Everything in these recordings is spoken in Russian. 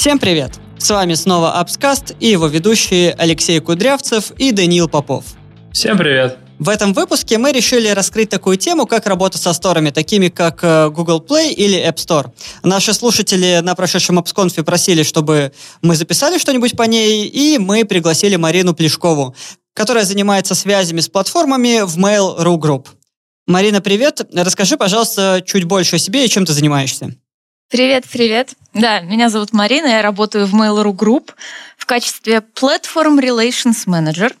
Всем привет! С вами снова Апскаст и его ведущие Алексей Кудрявцев и Даниил Попов. Всем привет! В этом выпуске мы решили раскрыть такую тему, как работа со сторами, такими как э, Google Play или App Store. Наши слушатели на прошедшем AppsConf просили, чтобы мы записали что-нибудь по ней, и мы пригласили Марину Плешкову, которая занимается связями с платформами в Mail.ru Group. Марина, привет. Расскажи, пожалуйста, чуть больше о себе и чем ты занимаешься. Привет, привет. Да, меня зовут Марина, я работаю в Mail.ru Group в качестве Platform Relations Manager.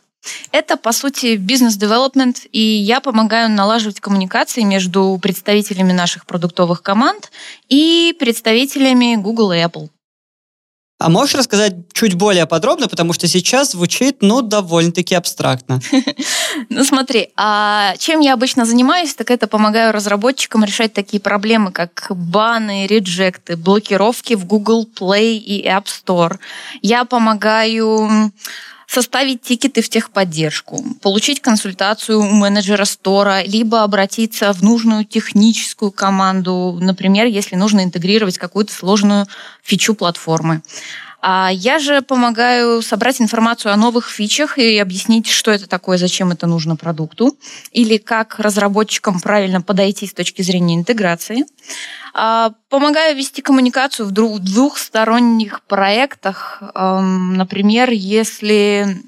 Это, по сути, бизнес-девелопмент, и я помогаю налаживать коммуникации между представителями наших продуктовых команд и представителями Google и Apple. А можешь рассказать чуть более подробно, потому что сейчас звучит, ну, довольно-таки абстрактно. Ну, смотри, а чем я обычно занимаюсь, так это помогаю разработчикам решать такие проблемы, как баны, реджекты, блокировки в Google Play и App Store. Я помогаю составить тикеты в техподдержку, получить консультацию у менеджера стора, либо обратиться в нужную техническую команду, например, если нужно интегрировать какую-то сложную фичу платформы. А я же помогаю собрать информацию о новых фичах и объяснить, что это такое, зачем это нужно продукту, или как разработчикам правильно подойти с точки зрения интеграции. А, помогаю вести коммуникацию в двухсторонних проектах. Например, если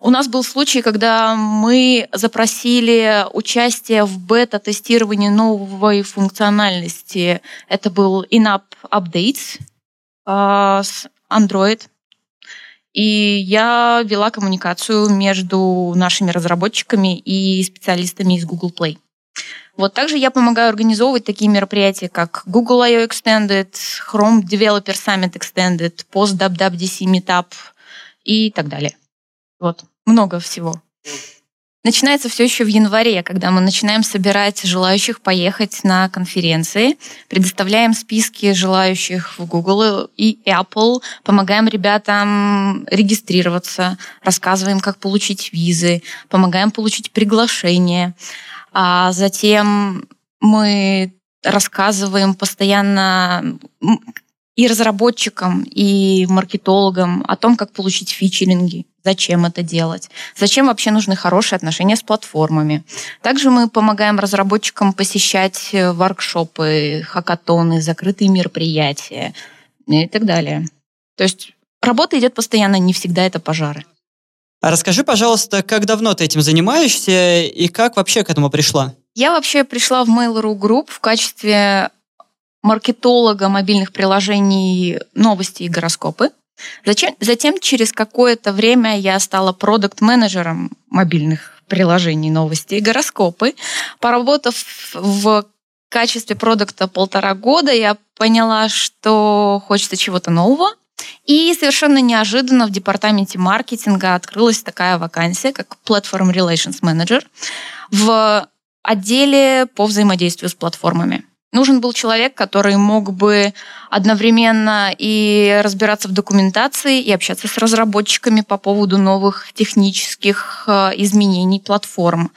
у нас был случай, когда мы запросили участие в бета-тестировании новой функциональности. Это был in-app updates а, Android. И я вела коммуникацию между нашими разработчиками и специалистами из Google Play. Вот также я помогаю организовывать такие мероприятия, как Google I.O. Extended, Chrome Developer Summit Extended, Post WWDC Meetup и так далее. Вот, много всего. Начинается все еще в январе, когда мы начинаем собирать желающих поехать на конференции, предоставляем списки желающих в Google и Apple, помогаем ребятам регистрироваться, рассказываем, как получить визы, помогаем получить приглашение. А затем мы рассказываем постоянно и разработчикам, и маркетологам о том, как получить фичеринги, зачем это делать, зачем вообще нужны хорошие отношения с платформами. Также мы помогаем разработчикам посещать э, воркшопы, хакатоны, закрытые мероприятия и так далее. То есть работа идет постоянно, не всегда это пожары. А расскажи, пожалуйста, как давно ты этим занимаешься и как вообще к этому пришла? Я вообще пришла в Mail.ru Group в качестве маркетолога мобильных приложений новости и гороскопы. Затем, затем через какое-то время я стала продукт-менеджером мобильных приложений новости и гороскопы. Поработав в качестве продукта полтора года, я поняла, что хочется чего-то нового. И совершенно неожиданно в департаменте маркетинга открылась такая вакансия, как Platform Relations Manager в отделе по взаимодействию с платформами. Нужен был человек, который мог бы одновременно и разбираться в документации, и общаться с разработчиками по поводу новых технических э, изменений платформ,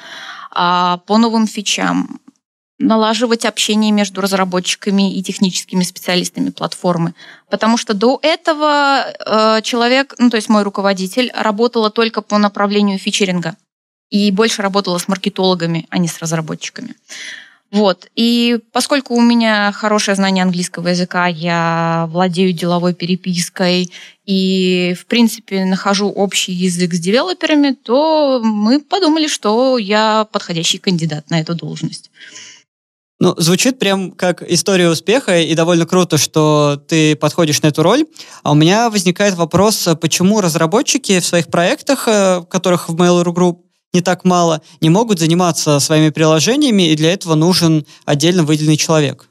а, по новым фичам, налаживать общение между разработчиками и техническими специалистами платформы. Потому что до этого э, человек, ну то есть мой руководитель, работала только по направлению фичеринга и больше работала с маркетологами, а не с разработчиками. Вот. И поскольку у меня хорошее знание английского языка, я владею деловой перепиской и, в принципе, нахожу общий язык с девелоперами, то мы подумали, что я подходящий кандидат на эту должность. Ну, звучит прям как история успеха, и довольно круто, что ты подходишь на эту роль. А у меня возникает вопрос, почему разработчики в своих проектах, э, которых в Mail.ru Group не так мало, не могут заниматься своими приложениями, и для этого нужен отдельно выделенный человек.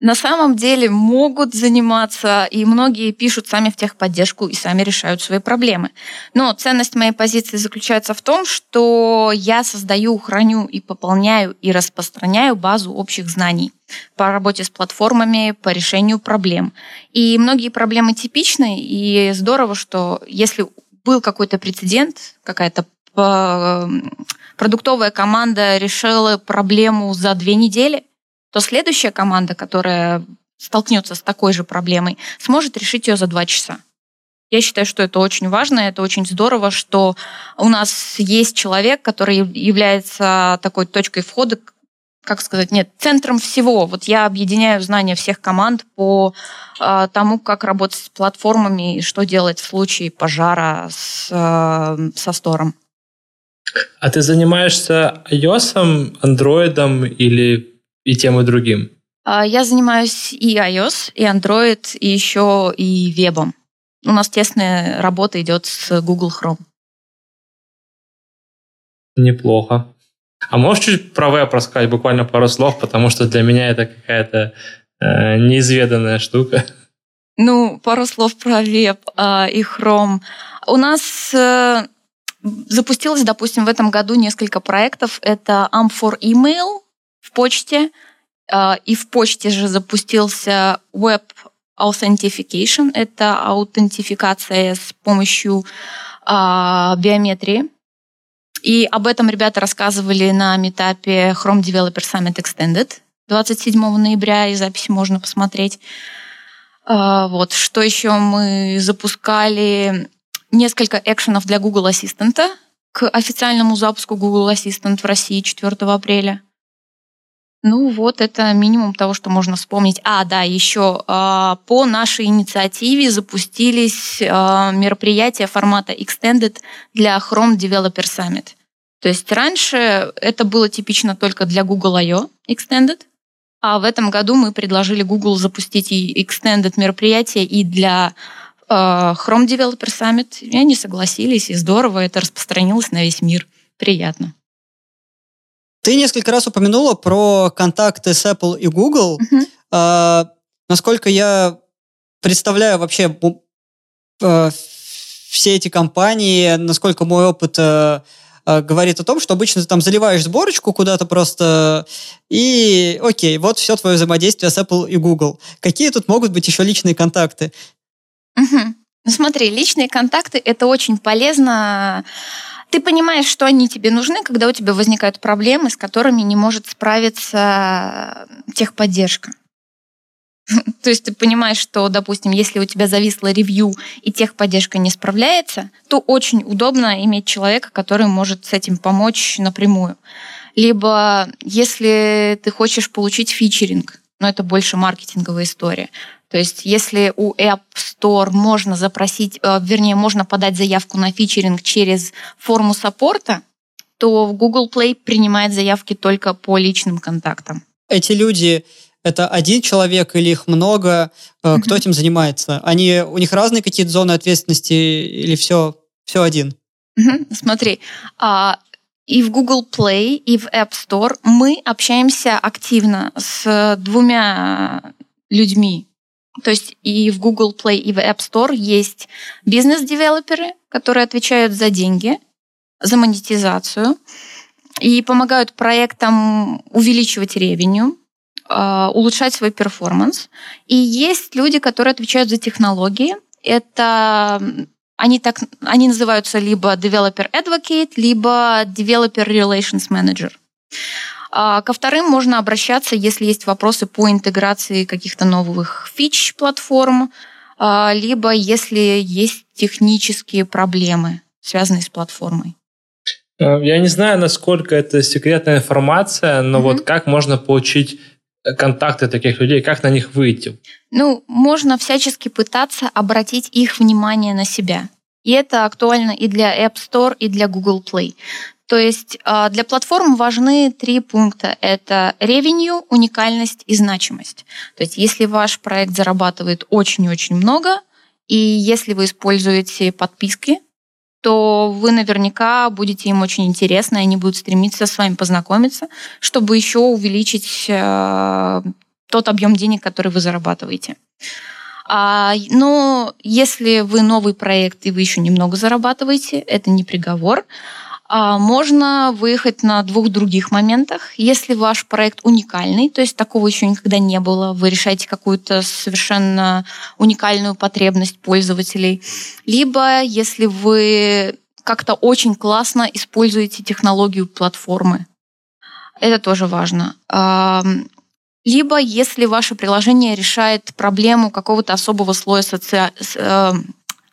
На самом деле могут заниматься, и многие пишут сами в техподдержку и сами решают свои проблемы. Но ценность моей позиции заключается в том, что я создаю, храню и пополняю и распространяю базу общих знаний по работе с платформами, по решению проблем. И многие проблемы типичны, и здорово, что если был какой-то прецедент, какая-то продуктовая команда решила проблему за две недели, то следующая команда, которая столкнется с такой же проблемой, сможет решить ее за два часа. Я считаю, что это очень важно, это очень здорово, что у нас есть человек, который является такой точкой входа, как сказать, нет, центром всего. Вот я объединяю знания всех команд по э, тому, как работать с платформами и что делать в случае пожара с, э, со стором. А ты занимаешься iOS, Android или и тем, и другим? А, я занимаюсь и iOS, и Android, и еще и вебом. У нас тесная работа идет с Google Chrome. Неплохо. А можешь чуть про веб рассказать, буквально пару слов, потому что для меня это какая-то э, неизведанная штука. Ну, пару слов про веб э, и Chrome. У нас э, запустилось, допустим, в этом году несколько проектов. Это AMP4 Email в почте, э, и в почте же запустился Web Authentication. Это аутентификация с помощью э, биометрии. И об этом ребята рассказывали на метапе Chrome Developer Summit Extended 27 ноября, и записи можно посмотреть. А, вот, что еще мы запускали несколько экшенов для Google Ассистента к официальному запуску Google Assistant в России 4 апреля. Ну вот, это минимум того, что можно вспомнить. А, да, еще а, по нашей инициативе запустились а, мероприятия формата Extended для Chrome Developer Summit. То есть раньше это было типично только для Google I.O. Extended, а в этом году мы предложили Google запустить и Extended мероприятие и для э, Chrome Developer Summit. И они согласились, и здорово, это распространилось на весь мир. Приятно. Ты несколько раз упомянула про контакты с Apple и Google. Uh-huh. А, насколько я представляю вообще а, все эти компании, насколько мой опыт а, говорит о том, что обычно ты там заливаешь сборочку куда-то просто, и окей, вот все твое взаимодействие с Apple и Google. Какие тут могут быть еще личные контакты? Угу. Ну смотри, личные контакты это очень полезно ты понимаешь, что они тебе нужны, когда у тебя возникают проблемы, с которыми не может справиться техподдержка. То есть ты понимаешь, что, допустим, если у тебя зависло ревью и техподдержка не справляется, то очень удобно иметь человека, который может с этим помочь напрямую. Либо если ты хочешь получить фичеринг, но это больше маркетинговая история, то есть если у App Store можно запросить, э, вернее, можно подать заявку на фичеринг через форму саппорта, то в Google Play принимает заявки только по личным контактам. Эти люди это один человек или их много? Mm-hmm. Кто этим занимается? Они, у них разные какие-то зоны ответственности или все, все один? Mm-hmm. Смотри, а, и в Google Play, и в App Store мы общаемся активно с двумя людьми. То есть и в Google Play, и в App Store есть бизнес-девелоперы, которые отвечают за деньги, за монетизацию и помогают проектам увеличивать ревеню, а, улучшать свой перформанс. И есть люди, которые отвечают за технологии. Это они так они называются либо developer advocate, либо developer relations manager. А ко вторым можно обращаться, если есть вопросы по интеграции каких-то новых фич платформ, а, либо если есть технические проблемы, связанные с платформой. Э, я не знаю, насколько это секретная информация, но mm-hmm. вот как можно получить контакты таких людей, как на них выйти? Ну, можно всячески пытаться обратить их внимание на себя. И это актуально и для App Store, и для Google Play. То есть а, для платформ важны три пункта. Это ревенью, уникальность и значимость. То есть если ваш проект зарабатывает очень-очень много, и если вы используете подписки, то вы наверняка будете им очень интересны, и они будут стремиться с вами познакомиться, чтобы еще увеличить э, тот объем денег, который вы зарабатываете. А, но если вы новый проект и вы еще немного зарабатываете, это не приговор. А, можно выехать на двух других моментах. Если ваш проект уникальный, то есть такого еще никогда не было, вы решаете какую-то совершенно уникальную потребность пользователей, либо если вы как-то очень классно используете технологию платформы. Это тоже важно. либо если ваше приложение решает проблему какого-то особого слоя соци...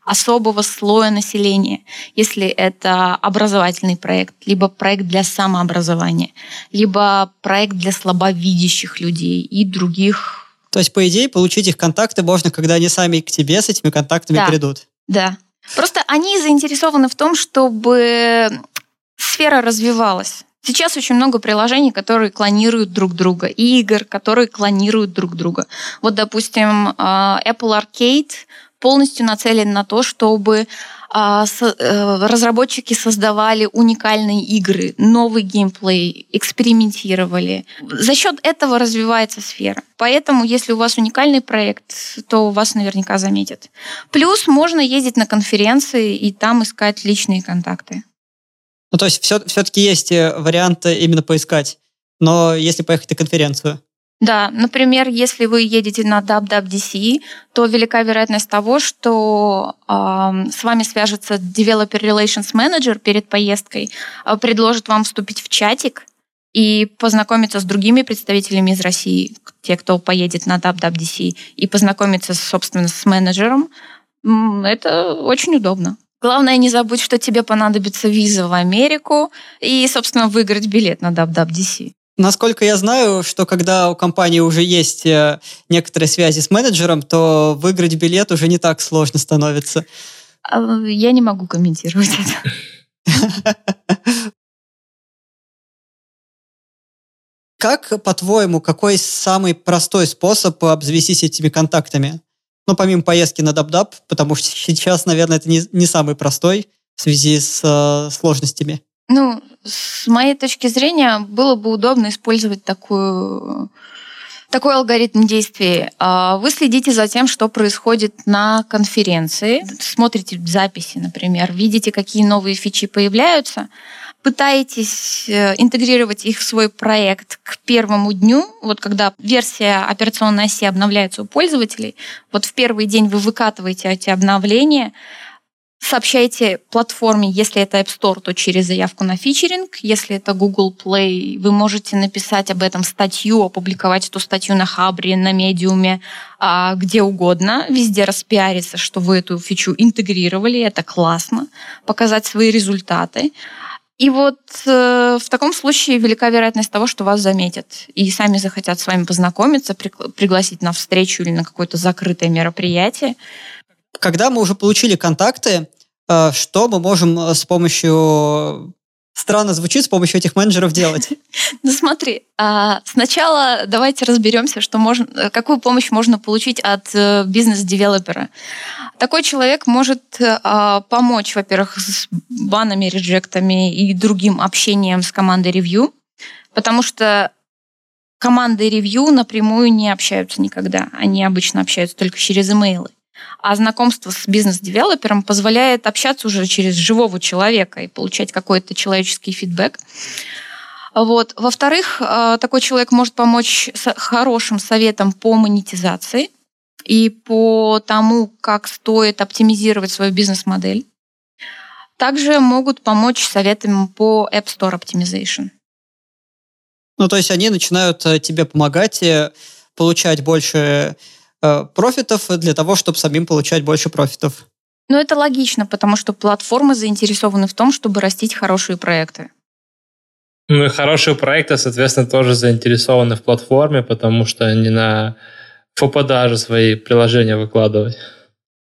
Э, особого слоя населения, если это образовательный проект, либо проект для самообразования, либо проект для слабовидящих людей и других. То есть, по идее, получить их контакты можно, когда они сами к тебе с этими контактами да. придут. Да. Просто они заинтересованы в том, чтобы сфера развивалась. Сейчас очень много приложений, которые клонируют друг друга, и игр, которые клонируют друг друга. Вот, допустим, а, Apple Arcade полностью нацелен на то, чтобы а, э, разработчики создавали уникальные игры, новый геймплей, экспериментировали. За счет этого развивается сфера. Поэтому, если у вас уникальный проект, то вас наверняка заметят. Плюс можно ездить на конференции и там искать личные контакты. Ну, то есть все, все-таки есть э, варианты именно поискать. Но если поехать на конференцию, да, например, если вы едете на WWDC, то велика вероятность того, что э, с вами свяжется Developer Relations Manager перед поездкой, э, предложит вам вступить в чатик и познакомиться с другими представителями из России, те, кто поедет на WWDC, и познакомиться, собственно, с менеджером. Это очень удобно. Главное, не забудь, что тебе понадобится виза в Америку и, собственно, выиграть билет на WWDC. Насколько я знаю, что когда у компании уже есть э, некоторые связи с менеджером, то выиграть билет уже не так сложно становится. А, я не могу комментировать это. Как, по-твоему, какой самый простой способ обзавестись этими контактами? Ну, помимо поездки на DubDub, потому что сейчас, наверное, это не, не самый простой в связи с э, сложностями. Ну, с моей точки зрения, было бы удобно использовать такую такой алгоритм действий. А, вы следите за тем, что происходит на конференции, смотрите записи, например, видите, какие новые фичи появляются, пытаетесь э, интегрировать их в свой проект к первому дню, вот когда версия операционной оси обновляется у пользователей, вот в первый день вы выкатываете эти обновления, Сообщайте платформе, если это App Store, то через заявку на фичеринг. Если это Google Play, вы можете написать об этом статью, опубликовать эту статью на Хабре, на Медиуме, а, где угодно. Везде распиариться, что вы эту фичу интегрировали, это классно. Показать свои результаты. И вот э, в таком случае велика вероятность того, что вас заметят и сами захотят с вами познакомиться, пригласить на встречу или на какое-то закрытое мероприятие. Когда мы уже получили контакты, что мы можем э, с помощью странно звучит с помощью этих менеджеров делать? Ну смотри, а, сначала давайте разберемся, что можно, какую помощь можно получить от э, бизнес-девелопера. Такой человек может а, помочь, во-первых, с банами, реджектами и другим общением с командой ревью, потому что команды ревью напрямую не общаются никогда. Они обычно общаются только через имейлы. А знакомство с бизнес-девелопером позволяет общаться уже через живого человека и получать какой-то человеческий фидбэк. Вот. Во-вторых, э, такой человек может помочь с хорошим советом по монетизации и по тому, как стоит оптимизировать свою бизнес-модель. Также могут помочь советами по App Store Optimization. Ну, то есть они начинают э, тебе помогать э, получать больше Э, профитов для того, чтобы самим получать больше профитов. Ну, это логично, потому что платформы заинтересованы в том, чтобы растить хорошие проекты. Ну и хорошие проекты, соответственно, тоже заинтересованы в платформе, потому что они на фопродажи свои приложения выкладывать.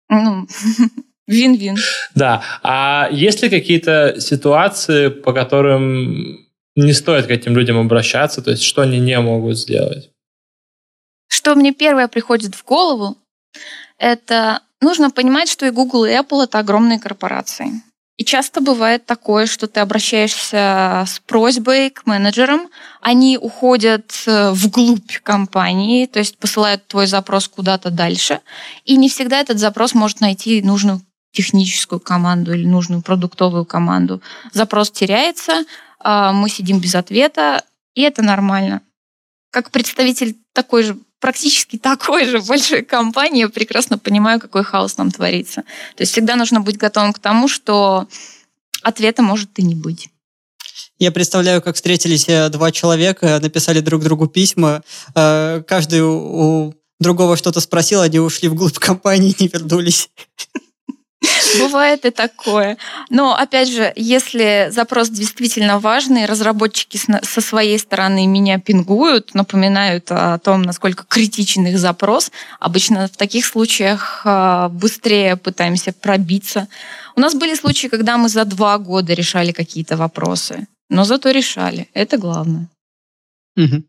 Ну, вин-вин. Да. А есть ли какие-то ситуации, по которым не стоит к этим людям обращаться, то есть что они не могут сделать? Что мне первое приходит в голову, это нужно понимать, что и Google, и Apple — это огромные корпорации. И часто бывает такое, что ты обращаешься с просьбой к менеджерам, они уходят э, вглубь компании, то есть посылают твой запрос куда-то дальше, и не всегда этот запрос может найти нужную техническую команду или нужную продуктовую команду. Запрос теряется, а мы сидим без ответа, и это нормально. Как представитель такой же практически такой же большой компании, я прекрасно понимаю, какой хаос там творится. То есть всегда нужно быть готовым к тому, что ответа может и не быть. Я представляю, как встретились э, два человека, написали друг другу письма, э, каждый у другого что-то спросил, они ушли вглубь компании и не вернулись. Бывает и такое. Но, опять же, если запрос действительно важный, разработчики со своей стороны меня пингуют, напоминают о том, насколько критичен их запрос. Обычно в таких случаях а, быстрее пытаемся пробиться. У нас были случаи, когда мы за два года решали какие-то вопросы, но зато решали. Это главное. Угу.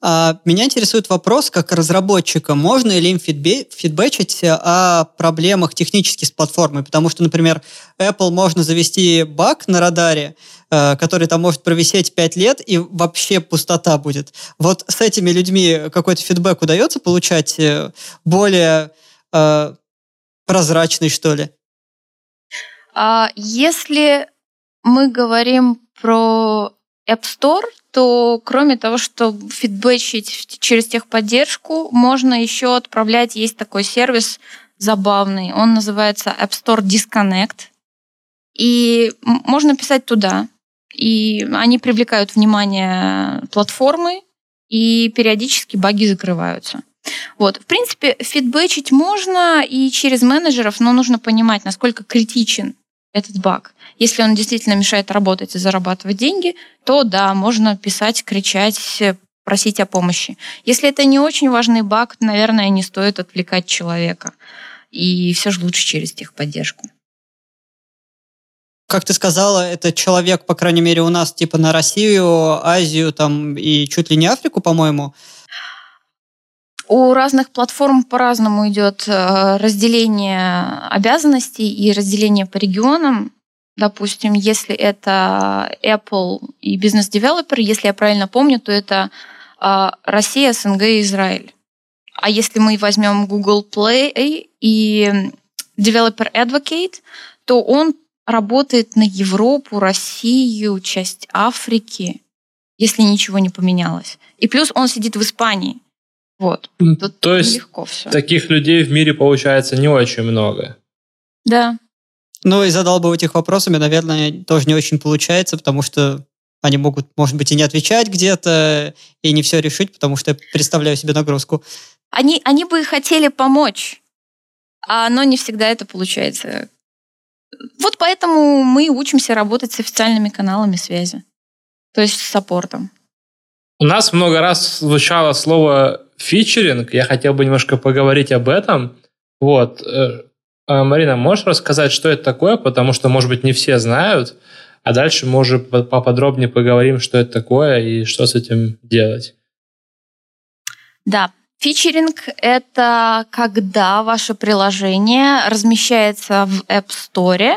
А, меня интересует вопрос, как разработчика, можно ли им фидбэчить о проблемах технически с платформой? Потому что, например, Apple можно завести баг на радаре, э, который там может провисеть 5 лет, и вообще пустота будет. Вот с этими людьми какой-то фидбэк удается получать э, более э, прозрачный, что ли? А если мы говорим про App Store, то кроме того, что фидбэчить через техподдержку, можно еще отправлять, есть такой сервис забавный, он называется App Store Disconnect, и можно писать туда, и они привлекают внимание платформы, и периодически баги закрываются. Вот. В принципе, фидбэчить можно и через менеджеров, но нужно понимать, насколько критичен этот баг. Если он действительно мешает работать и зарабатывать деньги, то да, можно писать, кричать, просить о помощи. Если это не очень важный баг, наверное, не стоит отвлекать человека. И все же лучше через техподдержку. Как ты сказала, это человек, по крайней мере, у нас типа на Россию, Азию там и чуть ли не Африку, по-моему. У разных платформ по-разному идет э, разделение обязанностей и разделение по регионам. Допустим, если это Apple и бизнес-девелопер, если я правильно помню, то это э, Россия, СНГ и Израиль. А если мы возьмем Google Play и Developer Advocate, то он работает на Европу, Россию, часть Африки, если ничего не поменялось. И плюс он сидит в Испании. Вот. Тут То есть легко все. таких людей в мире получается не очень много. Да. Ну и задалбывать их вопросами, наверное, тоже не очень получается, потому что они могут, может быть, и не отвечать где-то, и не все решить, потому что я представляю себе нагрузку. Они, они бы хотели помочь, а но не всегда это получается. Вот поэтому мы учимся работать с официальными каналами связи, то есть с саппортом. У нас много раз звучало слово фичеринг. Я хотел бы немножко поговорить об этом. Вот. Э, а, Марина, можешь рассказать, что это такое? Потому что, может быть, не все знают. А дальше мы уже поподробнее поговорим, что это такое и что с этим делать. Да, Фичеринг – это когда ваше приложение размещается в App Store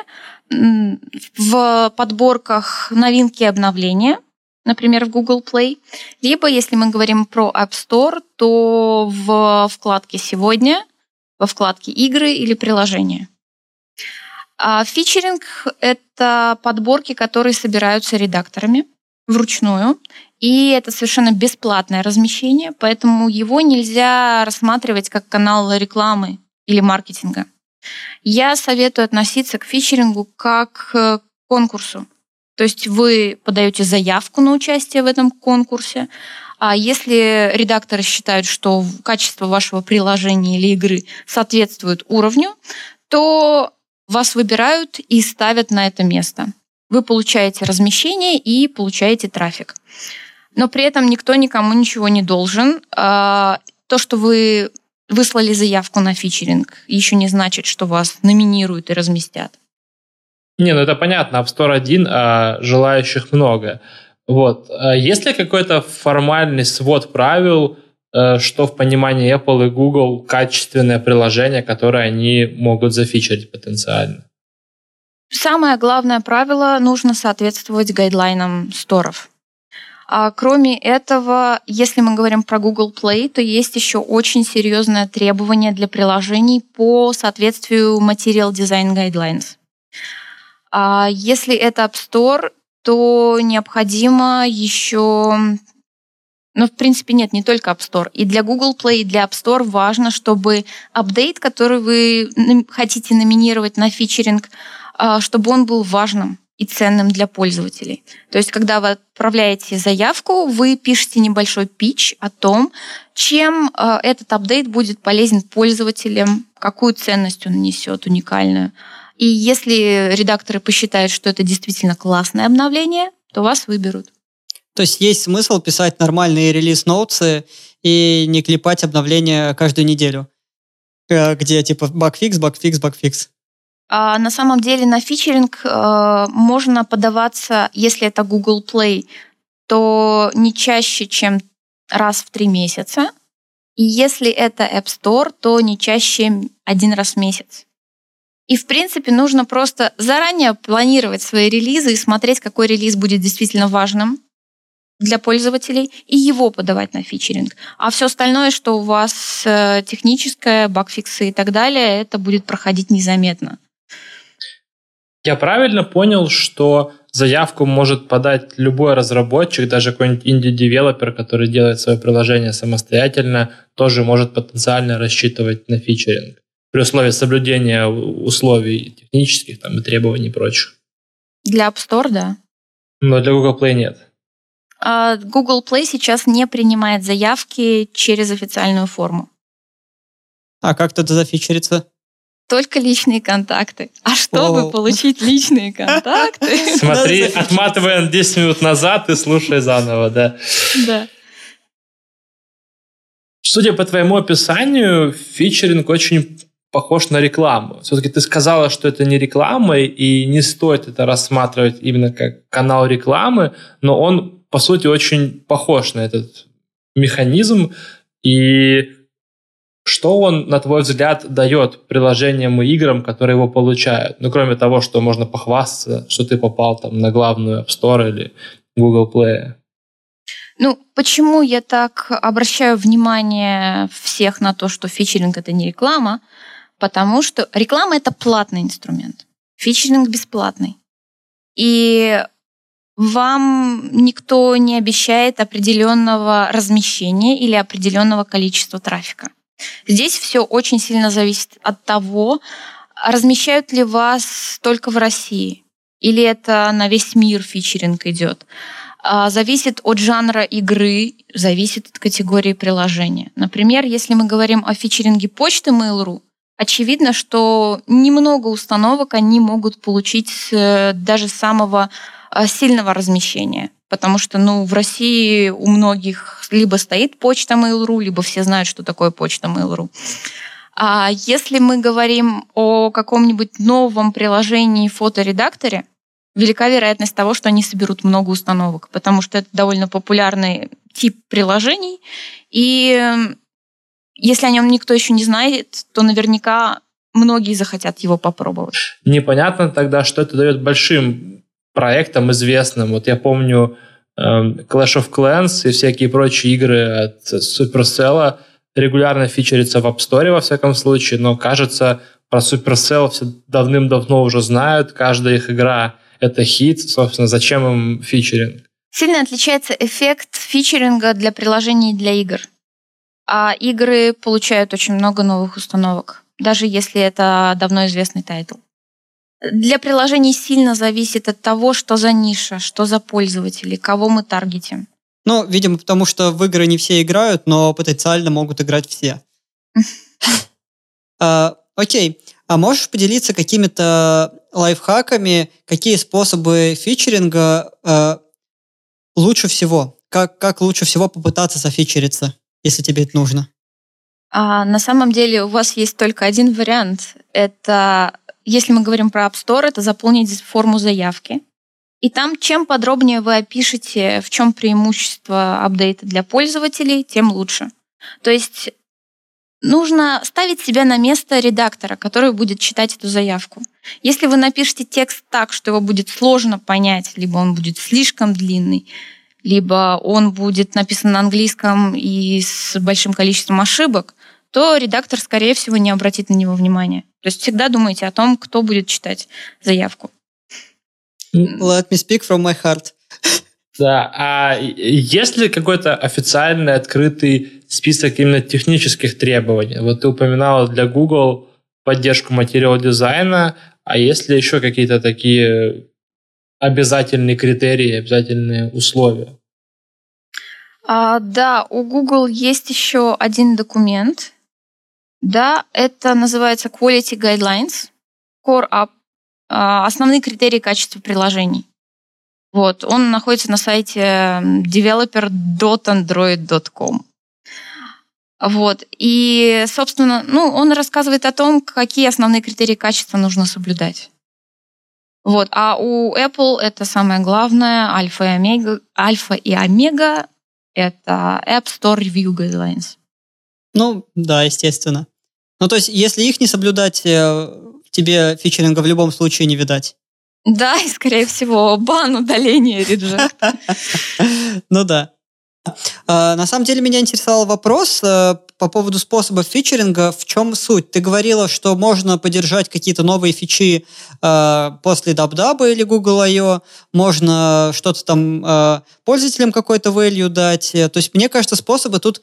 в подборках новинки и обновления – например, в Google Play. Либо, если мы говорим про App Store, то в вкладке «Сегодня», во вкладке «Игры» или «Приложения». А фичеринг – это подборки, которые собираются редакторами вручную, и это совершенно бесплатное размещение, поэтому его нельзя рассматривать как канал рекламы или маркетинга. Я советую относиться к фичерингу как к конкурсу. То есть вы подаете заявку на участие в этом конкурсе, а если редакторы считают, что качество вашего приложения или игры соответствует уровню, то вас выбирают и ставят на это место. Вы получаете размещение и получаете трафик. Но при этом никто никому ничего не должен. А, то, что вы выслали заявку на фичеринг, еще не значит, что вас номинируют и разместят. Не, ну это понятно, App Store один, а желающих много. Вот. А есть ли какой-то формальный свод правил, э, что в понимании Apple и Google качественное приложение, которое они могут зафичерить потенциально? Самое главное правило – нужно соответствовать гайдлайнам сторов. А кроме этого, если мы говорим про Google Play, то есть еще очень серьезное требование для приложений по соответствию Material Design Guidelines. А если это App Store, то необходимо еще ну, в принципе, нет, не только App Store. И для Google Play, и для App Store важно, чтобы апдейт, который вы хотите номинировать на фичеринг, а, чтобы он был важным. и ценным для пользователей. То есть, когда вы отправляете заявку, вы пишете небольшой пич о том, чем э, этот апдейт будет полезен пользователям, какую ценность он несет уникальную. И если редакторы посчитают, что это действительно классное обновление, то вас выберут. То есть есть смысл писать нормальные релиз-ноутсы и не клепать обновления каждую неделю, э, где типа багфикс, багфикс, багфикс. А на самом деле на фичеринг э, можно подаваться, если это Google Play, то не чаще, чем раз в три месяца. И если это App Store, то не чаще один раз в месяц. И, в принципе, нужно просто заранее планировать свои релизы и смотреть, какой релиз будет действительно важным для пользователей, и его подавать на фичеринг. А все остальное, что у вас э, техническое, багфиксы и так далее, это будет проходить незаметно. Я правильно понял, что заявку может подать любой разработчик, даже какой-нибудь инди-девелопер, который делает свое приложение самостоятельно, тоже может потенциально рассчитывать на фичеринг при условии соблюдения условий технических там, и требований и прочих. Для App Store, да. Но для Google Play нет. А Google Play сейчас не принимает заявки через официальную форму. А как это зафичерится? только личные контакты. А чтобы О. получить личные контакты... Смотри, отматывая 10 минут назад и слушай заново, да? Да. Судя по твоему описанию, фичеринг очень похож на рекламу. Все-таки ты сказала, что это не реклама, и не стоит это рассматривать именно как канал рекламы, но он, по сути, очень похож на этот механизм, и что он, на твой взгляд, дает приложениям и играм, которые его получают? Ну, кроме того, что можно похвастаться, что ты попал там на главную App Store или Google Play. Ну, почему я так обращаю внимание всех на то, что фичеринг это не реклама? Потому что реклама это платный инструмент, фичеринг бесплатный. И вам никто не обещает определенного размещения или определенного количества трафика. Здесь все очень сильно зависит от того, размещают ли вас только в России, или это на весь мир фичеринг идет. А, зависит от жанра игры, зависит от категории приложения. Например, если мы говорим о фичеринге почты Mail.ru, очевидно, что немного установок они могут получить э, даже самого э, сильного размещения потому что, ну, в России у многих либо стоит почта Mail.ru, либо все знают, что такое почта Mail.ru. А если мы говорим о каком-нибудь новом приложении фоторедакторе, велика вероятность того, что они соберут много установок, потому что это довольно популярный тип приложений, и если о нем никто еще не знает, то наверняка многие захотят его попробовать. Непонятно тогда, что это дает большим проектам известным. Вот я помню эм, Clash of Clans и всякие прочие игры от Supercell регулярно фичерятся в App Store, во всяком случае, но кажется, про Supercell все давным-давно уже знают, каждая их игра — это хит, собственно, зачем им фичеринг? Сильно отличается эффект featuring а для приложений для игр. А игры получают очень много новых установок, даже если это давно известный title. Для приложений сильно зависит от того, что за ниша, что за пользователи, кого мы таргетим. Ну, видимо, потому что в игры не все играют, но потенциально могут играть все. А, окей. А можешь поделиться какими-то лайфхаками, какие способы featuring а а, лучше всего? Как, как лучше всего попытаться зафичериться, если тебе это нужно? А, на самом деле у вас есть только один вариант. Это если мы говорим про App Store, это заполнить форму заявки. И там, чем подробнее вы опишете, в чем преимущество апдейта для пользователей, тем лучше. То есть нужно ставить себя на место редактора, который будет читать эту заявку. Если вы напишете текст так, что его будет сложно понять, либо он будет слишком длинный, либо он будет написан на английском и с большим количеством ошибок, то редактор, скорее всего, не обратит на него внимания. То есть всегда думайте о том, кто будет читать заявку. Let me speak from my heart. Да, а есть ли какой-то официальный открытый список именно технических требований? Вот ты упоминала для Google поддержку материал дизайна, а есть ли еще какие-то такие обязательные критерии, обязательные условия. А, да, у Google есть еще один документ. Да, это называется Quality Guidelines, Core App, а, основные критерии качества приложений. Вот, он находится на сайте developer.android.com. Вот. И, собственно, ну, он рассказывает о том, какие основные критерии качества нужно соблюдать. Вот. А у Apple это самое главное, альфа и омега, альфа и омега это App Store Review Guidelines. Ну, да, естественно. Ну, то есть, если их не соблюдать, э, тебе фичеринга в любом случае не видать. Да, и, скорее всего, бан, удаление, реджект. Ну да. А, на самом деле меня интересовал вопрос э, по поводу способа фичеринга. В чем суть? Ты говорила, что можно поддержать какие-то новые фичи э, после DubDub или Google I.O., можно что-то там э, пользователям какой-то value дать. То есть мне кажется, способы тут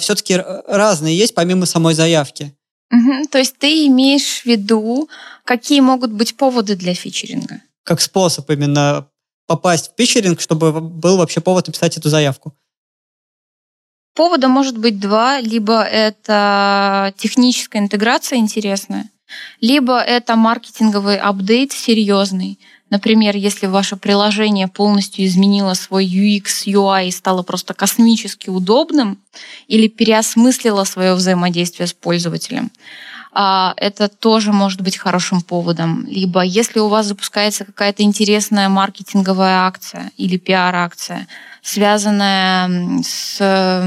все-таки разные есть, помимо самой заявки. Угу, то есть ты имеешь в виду, какие могут быть поводы для фичеринга? Как способ именно попасть в фичеринг, чтобы был вообще повод написать эту заявку. Повода может быть два. Либо это техническая интеграция интересная, либо это маркетинговый апдейт серьезный. Например, если ваше приложение полностью изменило свой UX, UI и стало просто космически удобным, или переосмыслило свое взаимодействие с пользователем, а, это тоже может быть хорошим поводом. Либо если у вас запускается какая-то интересная маркетинговая акция или пиар-акция, связанная с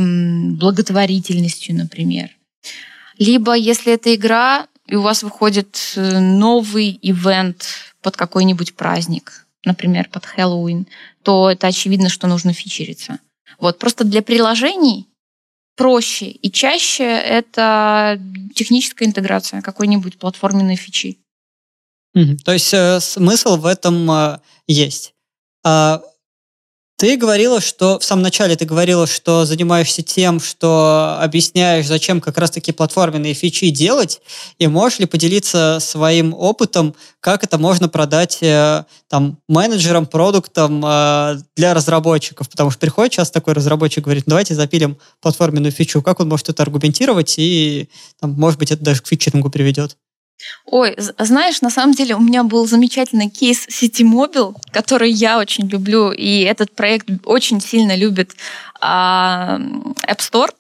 благотворительностью, например. Либо если это игра, и у вас выходит э, новый ивент под какой-нибудь праздник, например, под Хэллоуин, то это очевидно, что нужно фичериться. Вот просто для приложений проще и чаще это техническая интеграция какой-нибудь платформенной фичи. То есть э, смысл в этом э, есть. А ты говорила, что в самом начале ты говорила, что занимаешься тем, что объясняешь, зачем как раз-таки платформенные фичи делать, и можешь ли поделиться своим опытом, как это можно продать э, там менеджерам, продуктам э, для разработчиков, потому что приходит часто такой разработчик, говорит, давайте запилим платформенную фичу, как он может это аргументировать, и там, может быть, это даже к фичерингу приведет. Ой, знаешь, на самом деле у меня был замечательный кейс Citymobil, который я очень люблю, и этот проект очень сильно любит а, App Store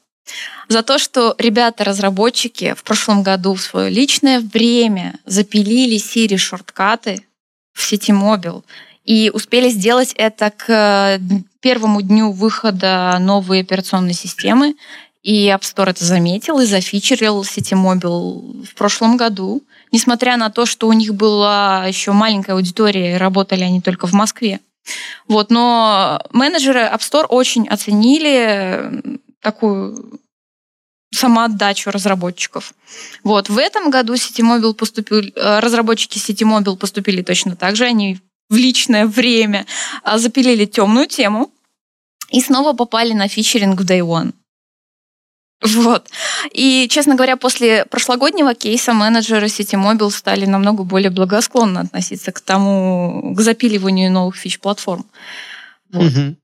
за то, что ребята-разработчики в прошлом году в свое личное время запилили Siri шорткаты в Citymobil и успели сделать это к первому дню выхода новой операционной системы. И App Store это заметил и зафичерил Citymobil в прошлом году, несмотря на то, что у них была еще маленькая аудитория, и работали они только в Москве. Вот, но менеджеры App Store очень оценили такую самоотдачу разработчиков. Вот. В этом году Citymobil поступил, э, разработчики Citymobil поступили точно так же. Они в личное время а, запилили темную тему и снова попали на фичеринг в Day One. Вот. И, честно говоря, после прошлогоднего кейса менеджеры сети Mobile стали намного более благосклонно относиться к тому, к запиливанию новых фич-платформ. Вот. Угу.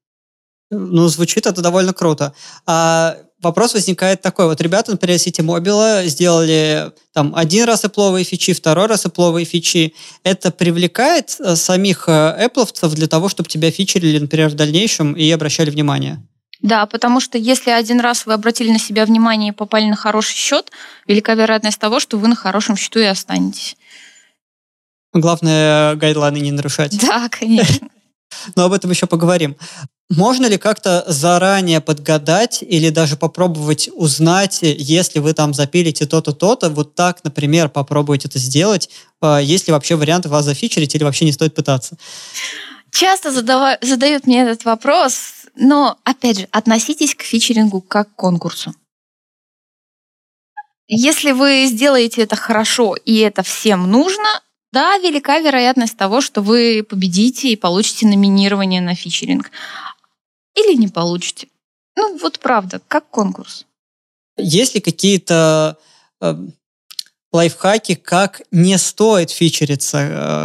Ну, звучит это довольно круто. А вопрос возникает такой. Вот ребята, например, сети Mobile сделали там один раз Apple фичи, второй раз Apple фичи. Это привлекает э, самих э, Apple для того, чтобы тебя фичерили, например, в дальнейшем и обращали внимание? Да, потому что если один раз вы обратили на себя внимание и попали на хороший счет, велика вероятность того, что вы на хорошем счету и останетесь. Главное, гайдлайны не нарушать. Да, конечно. Но об этом еще поговорим. Можно ли как-то заранее подгадать или даже попробовать узнать, если вы там запилите то-то, то-то, вот так, например, попробовать это сделать, а, есть ли вообще вариант вас зафичерить или вообще не стоит пытаться? Часто задают мне этот вопрос, но, опять же, относитесь к фичерингу как к конкурсу. Если вы сделаете это хорошо и это всем нужно, да, велика вероятность того, что вы победите и получите номинирование на фичеринг. Или не получите. Ну, вот правда, как конкурс. Есть ли какие-то э, лайфхаки, как не стоит фичериться,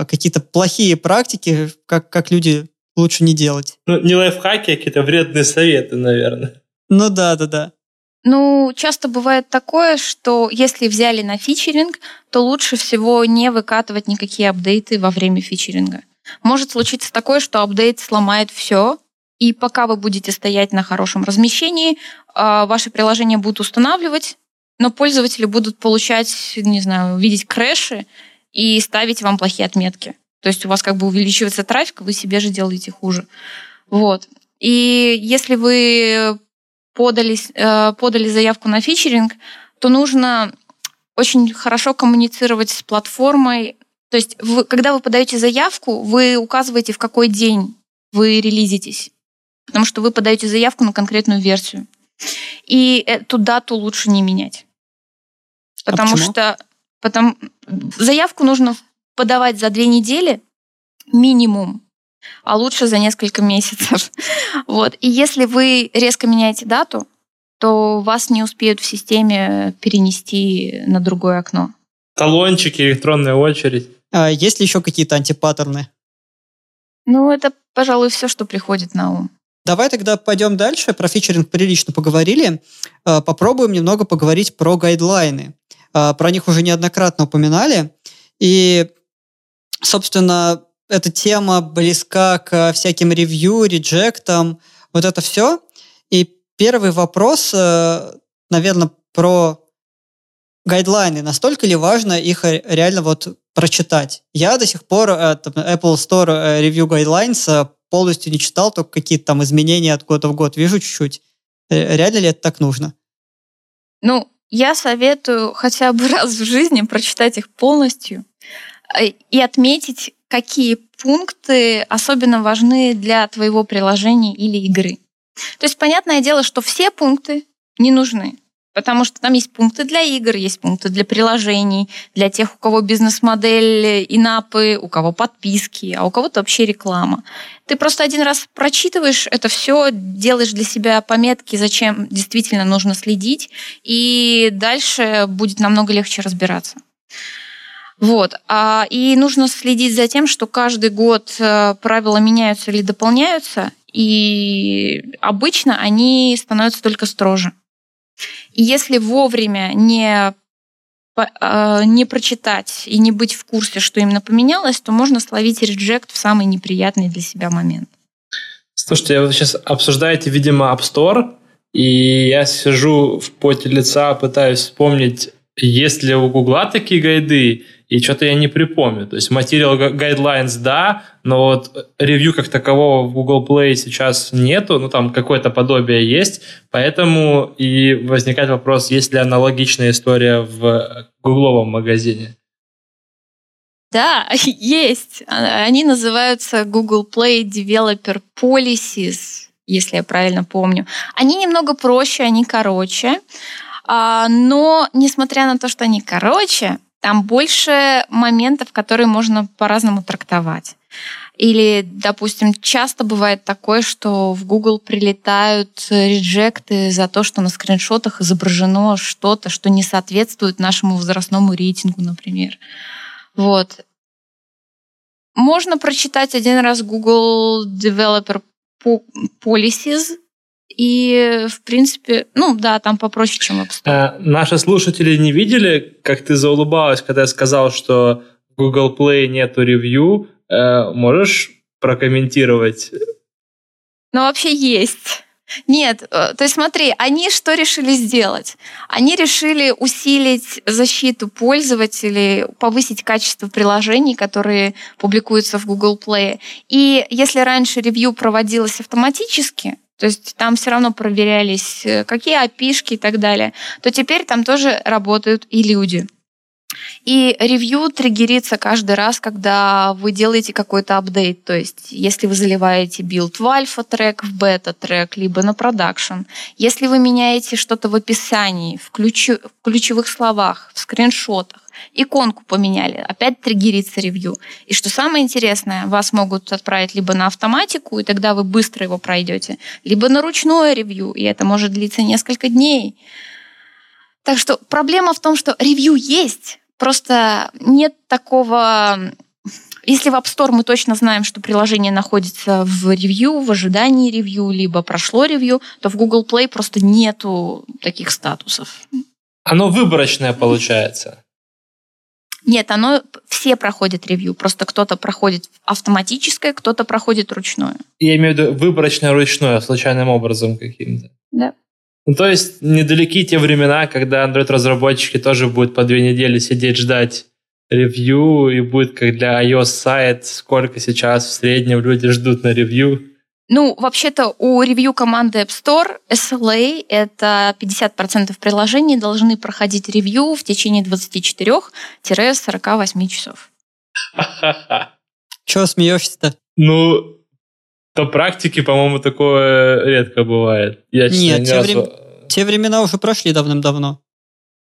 э, какие-то плохие практики, как, как люди лучше не делать. Ну, не лайфхаки, а какие-то вредные советы, наверное. Ну да, да, да. Ну, часто бывает такое, что если взяли на фичеринг, то лучше всего не выкатывать никакие апдейты во время фичеринга. Может случиться такое, что апдейт сломает все, и пока вы будете стоять на хорошем размещении, а, ваши приложения будут устанавливать, но пользователи будут получать, не знаю, видеть крэши и ставить вам плохие отметки. То есть у вас как бы увеличивается трафик, вы себе же делаете хуже. Вот. И если вы подали, э, подали заявку на фичеринг, то нужно очень хорошо коммуницировать с платформой. То есть, вы, когда вы подаете заявку, вы указываете, в какой день вы релизитесь. Потому что вы подаете заявку на конкретную версию. И эту дату лучше не менять. Потому а что потом, заявку нужно подавать за две недели минимум, а лучше за несколько месяцев. Вот. И если вы резко меняете дату, то вас не успеют в системе перенести на другое окно. Талончики, электронная очередь. А есть ли еще какие-то антипаттерны? Ну, это, пожалуй, все, что приходит на ум. Давай тогда пойдем дальше. Про фичеринг прилично поговорили. А, попробуем немного поговорить про гайдлайны. А, про них уже неоднократно упоминали. И, собственно, эта тема близка к всяким ревью, реджектам, вот это все. И первый вопрос, э, наверное, про гайдлайны. Настолько ли важно их реально вот прочитать? Я до сих пор э, Apple Store э, Review Guidelines полностью не читал, только какие-то там изменения от года в год вижу чуть-чуть. Реально ли это так нужно? Ну, я советую хотя бы раз в жизни прочитать их полностью и отметить, какие пункты особенно важны для твоего приложения или игры. То есть, понятное дело, что все пункты не нужны, потому что там есть пункты для игр, есть пункты для приложений, для тех, у кого бизнес-модель, инапы, у кого подписки, а у кого-то вообще реклама. Ты просто один раз прочитываешь это все, делаешь для себя пометки, зачем действительно нужно следить, и дальше будет намного легче разбираться. Вот. А, и нужно следить за тем, что каждый год э, правила меняются или дополняются, и обычно они становятся только строже. И если вовремя не э, не прочитать и не быть в курсе, что именно поменялось, то можно словить реджект в самый неприятный для себя момент. Слушайте, вы сейчас обсуждаете, видимо, App Store, и я сижу в поте лица, пытаюсь вспомнить, есть ли у Гугла такие гайды, и что-то я не припомню. То есть Material Guidelines, да, но вот ревью как такового в Google Play сейчас нету, ну там какое-то подобие есть, поэтому и возникает вопрос, есть ли аналогичная история в гугловом магазине. Да, есть. Они называются Google Play Developer Policies, если я правильно помню. Они немного проще, они короче. А, но, несмотря на то, что они короче, там больше моментов, которые можно по-разному трактовать. Или, допустим, часто бывает такое, что в Google прилетают реджекты за то, что на скриншотах изображено что-то, что не соответствует нашему возрастному рейтингу, например. Вот. Можно прочитать один раз Google Developer Policies, и, в принципе, ну да, там попроще, чем App Store. А, наши слушатели не видели, как ты заулыбалась, когда я сказал, что в Google Play нету ревью. А, можешь прокомментировать? Ну, вообще есть. Нет, э, то есть смотри, они что решили сделать? Они решили усилить защиту пользователей, повысить качество приложений, которые публикуются в Google Play. И если раньше ревью проводилось автоматически, то есть там все равно проверялись, э, какие API шки и так далее, то теперь там тоже работают и люди. И ревью триггерится каждый раз, когда вы делаете какой-то апдейт. То есть, если вы заливаете build в альфа-трек, в бета-трек, либо на production. Если вы меняете что-то в описании, в, ключ... в ключевых словах, в скриншотах, иконку поменяли, опять триггерится ревью. И что самое интересное, вас могут отправить либо на автоматику, и тогда вы быстро его пройдете, либо на ручное ревью, и это может длиться несколько дней. Так что проблема в том, что ревью есть, Просто нет такого... Если в App Store мы точно знаем, что приложение находится в ревью, в ожидании ревью, либо прошло ревью, то в Google Play просто нету таких статусов. Оно выборочное получается. Нет, оно все проходят ревью. Просто кто-то проходит автоматическое, кто-то проходит ручное. Я имею в виду выборочное ручное, случайным образом каким-то. Да. Ну, то есть недалеки те времена, когда Android-разработчики тоже будут по две недели сидеть ждать ревью, и будет как для iOS сайт, сколько сейчас в среднем люди ждут на ревью. Ну, вообще-то у ревью команды App Store SLA — это 50% приложений должны проходить ревью в течение 24-48 часов. Чего смеешься-то? Ну, по практике, по-моему, такое редко бывает. Я, Нет, те, разу... врем... те времена уже прошли давным-давно.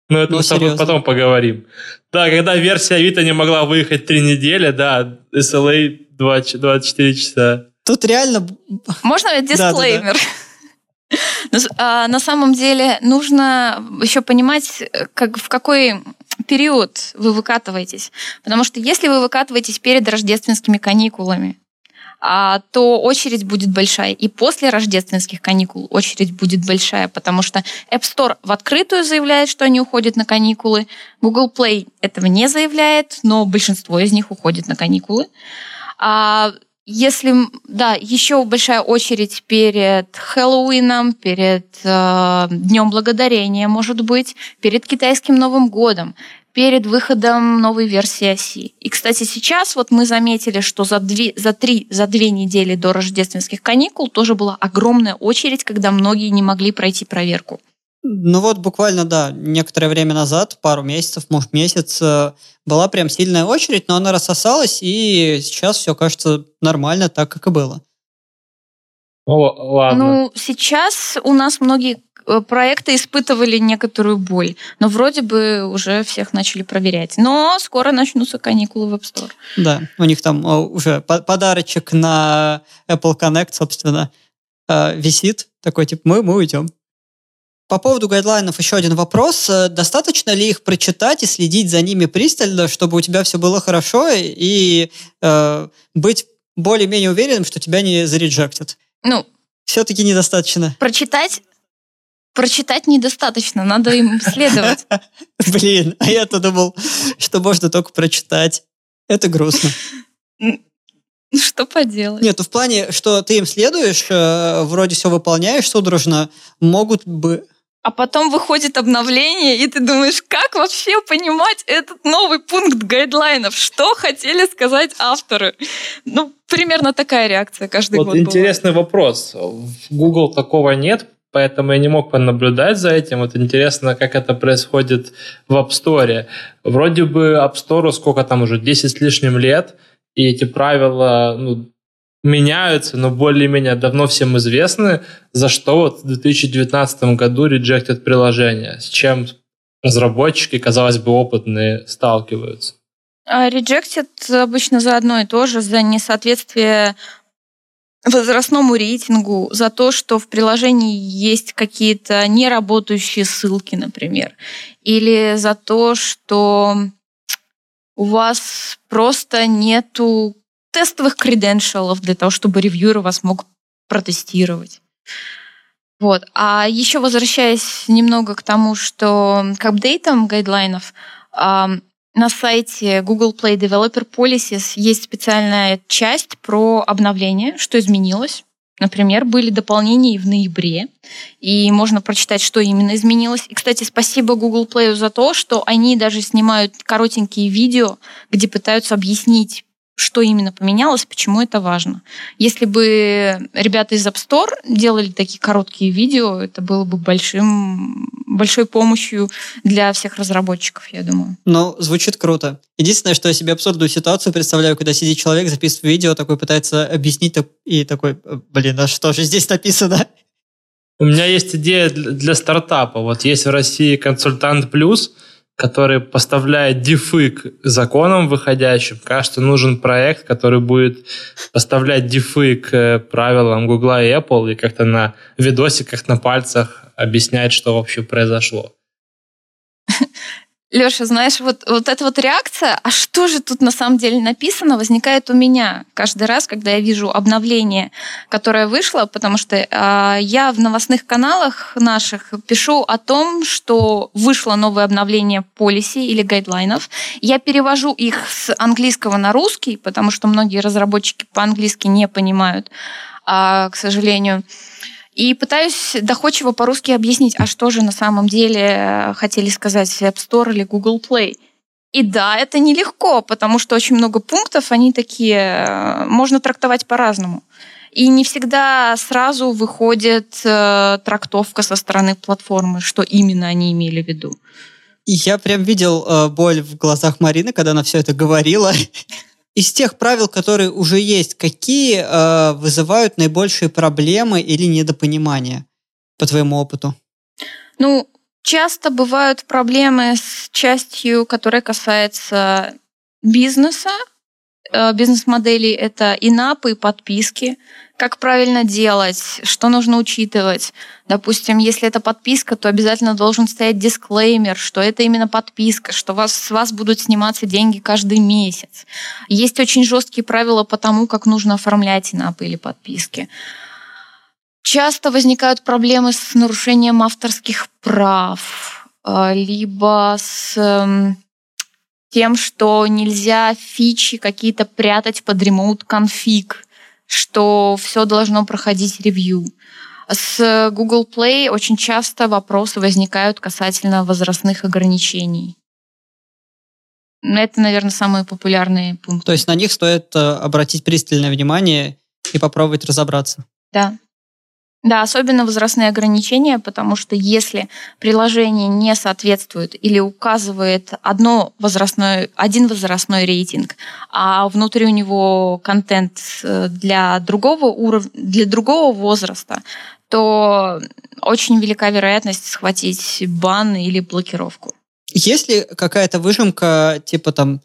Ну, это ну, мы с тобой потом поговорим. Да, когда версия Авито не могла выехать три недели, да, SLA 24 часа. Тут реально... Можно дисклеймер? А, на самом деле нужно еще понимать, как, в какой период вы выкатываетесь. Потому что если вы выкатываетесь перед рождественскими каникулами, то очередь будет большая. И после рождественских каникул очередь будет большая, потому что App Store в открытую заявляет, что они уходят на каникулы. Google Play этого не заявляет, но большинство из них уходит на каникулы. А если, да, еще большая очередь перед Хэллоуином, перед э, Днем Благодарения, может быть, перед китайским Новым годом, перед выходом новой версии оси. И, кстати, сейчас вот мы заметили, что за, две, за три, за две недели до рождественских каникул тоже была огромная очередь, когда многие не могли пройти проверку. Ну вот буквально, да, некоторое время назад, пару месяцев, может месяц, э, была прям сильная очередь, но она рассосалась, и сейчас все кажется нормально, так, как и было. Ну, ладно. Ну, сейчас у нас многие э, проекты испытывали некоторую боль, но вроде бы уже всех начали проверять. Но скоро начнутся каникулы в App Store. Да, у них там уже подарочек на Apple Connect, собственно, э, висит. Такой, типа, мы, мы уйдем. По поводу гайдлайнов еще один вопрос. Э, достаточно ли их прочитать и следить за ними пристально, чтобы у тебя все было хорошо и э, быть более-менее уверенным, что тебя не зареджектят? Ну, все-таки недостаточно. Прочитать прочитать недостаточно, надо им следовать. Блин, а я-то думал, что можно только прочитать. Это грустно. Что поделать? Нет, ну в плане, что ты им следуешь, э, вроде все выполняешь судорожно, могут бы а потом выходит обновление, и ты думаешь, как вообще понимать этот новый пункт гайдлайнов? Что хотели сказать авторы? Ну, примерно такая реакция каждый вот год интересный бывает. вопрос. В Google такого нет, поэтому я не мог понаблюдать за этим. Вот интересно, как это происходит в App Store. Вроде бы App Store сколько там уже, 10 с лишним лет, и эти правила ну, меняются, но более-менее давно всем известны, за что вот в 2019 году rejected приложение, с чем разработчики, казалось бы, опытные, сталкиваются. А rejected обычно за одно и то же, за несоответствие возрастному рейтингу, за то, что в приложении есть какие-то неработающие ссылки, например, или за то, что у вас просто нету тестовых креденшалов для того, чтобы ревьюер вас мог протестировать. Вот. А еще возвращаясь немного к тому, что к апдейтам гайдлайнов, на сайте Google Play Developer Policies есть специальная часть про обновление, что изменилось. Например, были дополнения и в ноябре, и можно прочитать, что именно изменилось. И, кстати, спасибо Google Play за то, что они даже снимают коротенькие видео, где пытаются объяснить что именно поменялось, почему это важно. Если бы ребята из App Store делали такие короткие видео, это было бы большим, большой помощью для всех разработчиков, я думаю. Ну, звучит круто. Единственное, что я себе абсурдную ситуацию представляю, когда сидит человек, записывает видео, такой пытается объяснить, и такой, блин, а что же здесь написано? У меня есть идея для стартапа. Вот есть в России консультант плюс – который поставляет дифы к законам выходящим. Кажется, нужен проект, который будет поставлять дифы к правилам Google и Apple и как-то на видосиках, на пальцах объяснять, что вообще произошло. Леша, знаешь, вот, вот эта вот реакция, а что же тут на самом деле написано, возникает у меня каждый раз, когда я вижу обновление, которое вышло, потому что э, я в новостных каналах наших пишу о том, что вышло новое обновление полиси или гайдлайнов. Я перевожу их с английского на русский, потому что многие разработчики по-английски не понимают, э, к сожалению. И пытаюсь доходчиво по-русски объяснить, а что же на самом деле э, хотели сказать App Store или Google Play. И да, это нелегко, потому что очень много пунктов, они такие, э, можно трактовать по-разному. И не всегда сразу выходит э, трактовка со стороны платформы, что именно они имели в виду. Я прям видел э, боль в глазах Марины, когда она все это говорила. Из тех правил, которые уже есть, какие э, вызывают наибольшие проблемы или недопонимания, по твоему опыту? Ну, часто бывают проблемы с частью, которая касается бизнеса, Э, бизнес-моделей — это инапы и подписки. Как правильно делать, что нужно учитывать. Допустим, если это подписка, то обязательно должен стоять дисклеймер, что это именно подписка, что вас, с вас будут сниматься деньги каждый месяц. Есть очень жесткие правила по тому, как нужно оформлять инапы или подписки. Часто возникают проблемы с нарушением авторских прав, э, либо с эм, тем, что нельзя фичи какие-то прятать под ремоут конфиг, что все должно проходить ревью. С Google Play очень часто вопросы возникают касательно возрастных ограничений. Это, наверное, самые популярные пункты. То есть на них стоит э, обратить пристальное внимание и попробовать разобраться. Да. Да, особенно возрастные ограничения, потому что если приложение не соответствует или указывает одно возрастной, один возрастной рейтинг, а внутри у него контент э, для другого уровня, для другого возраста, то очень велика вероятность схватить бан или блокировку. Есть ли какая-то выжимка, типа там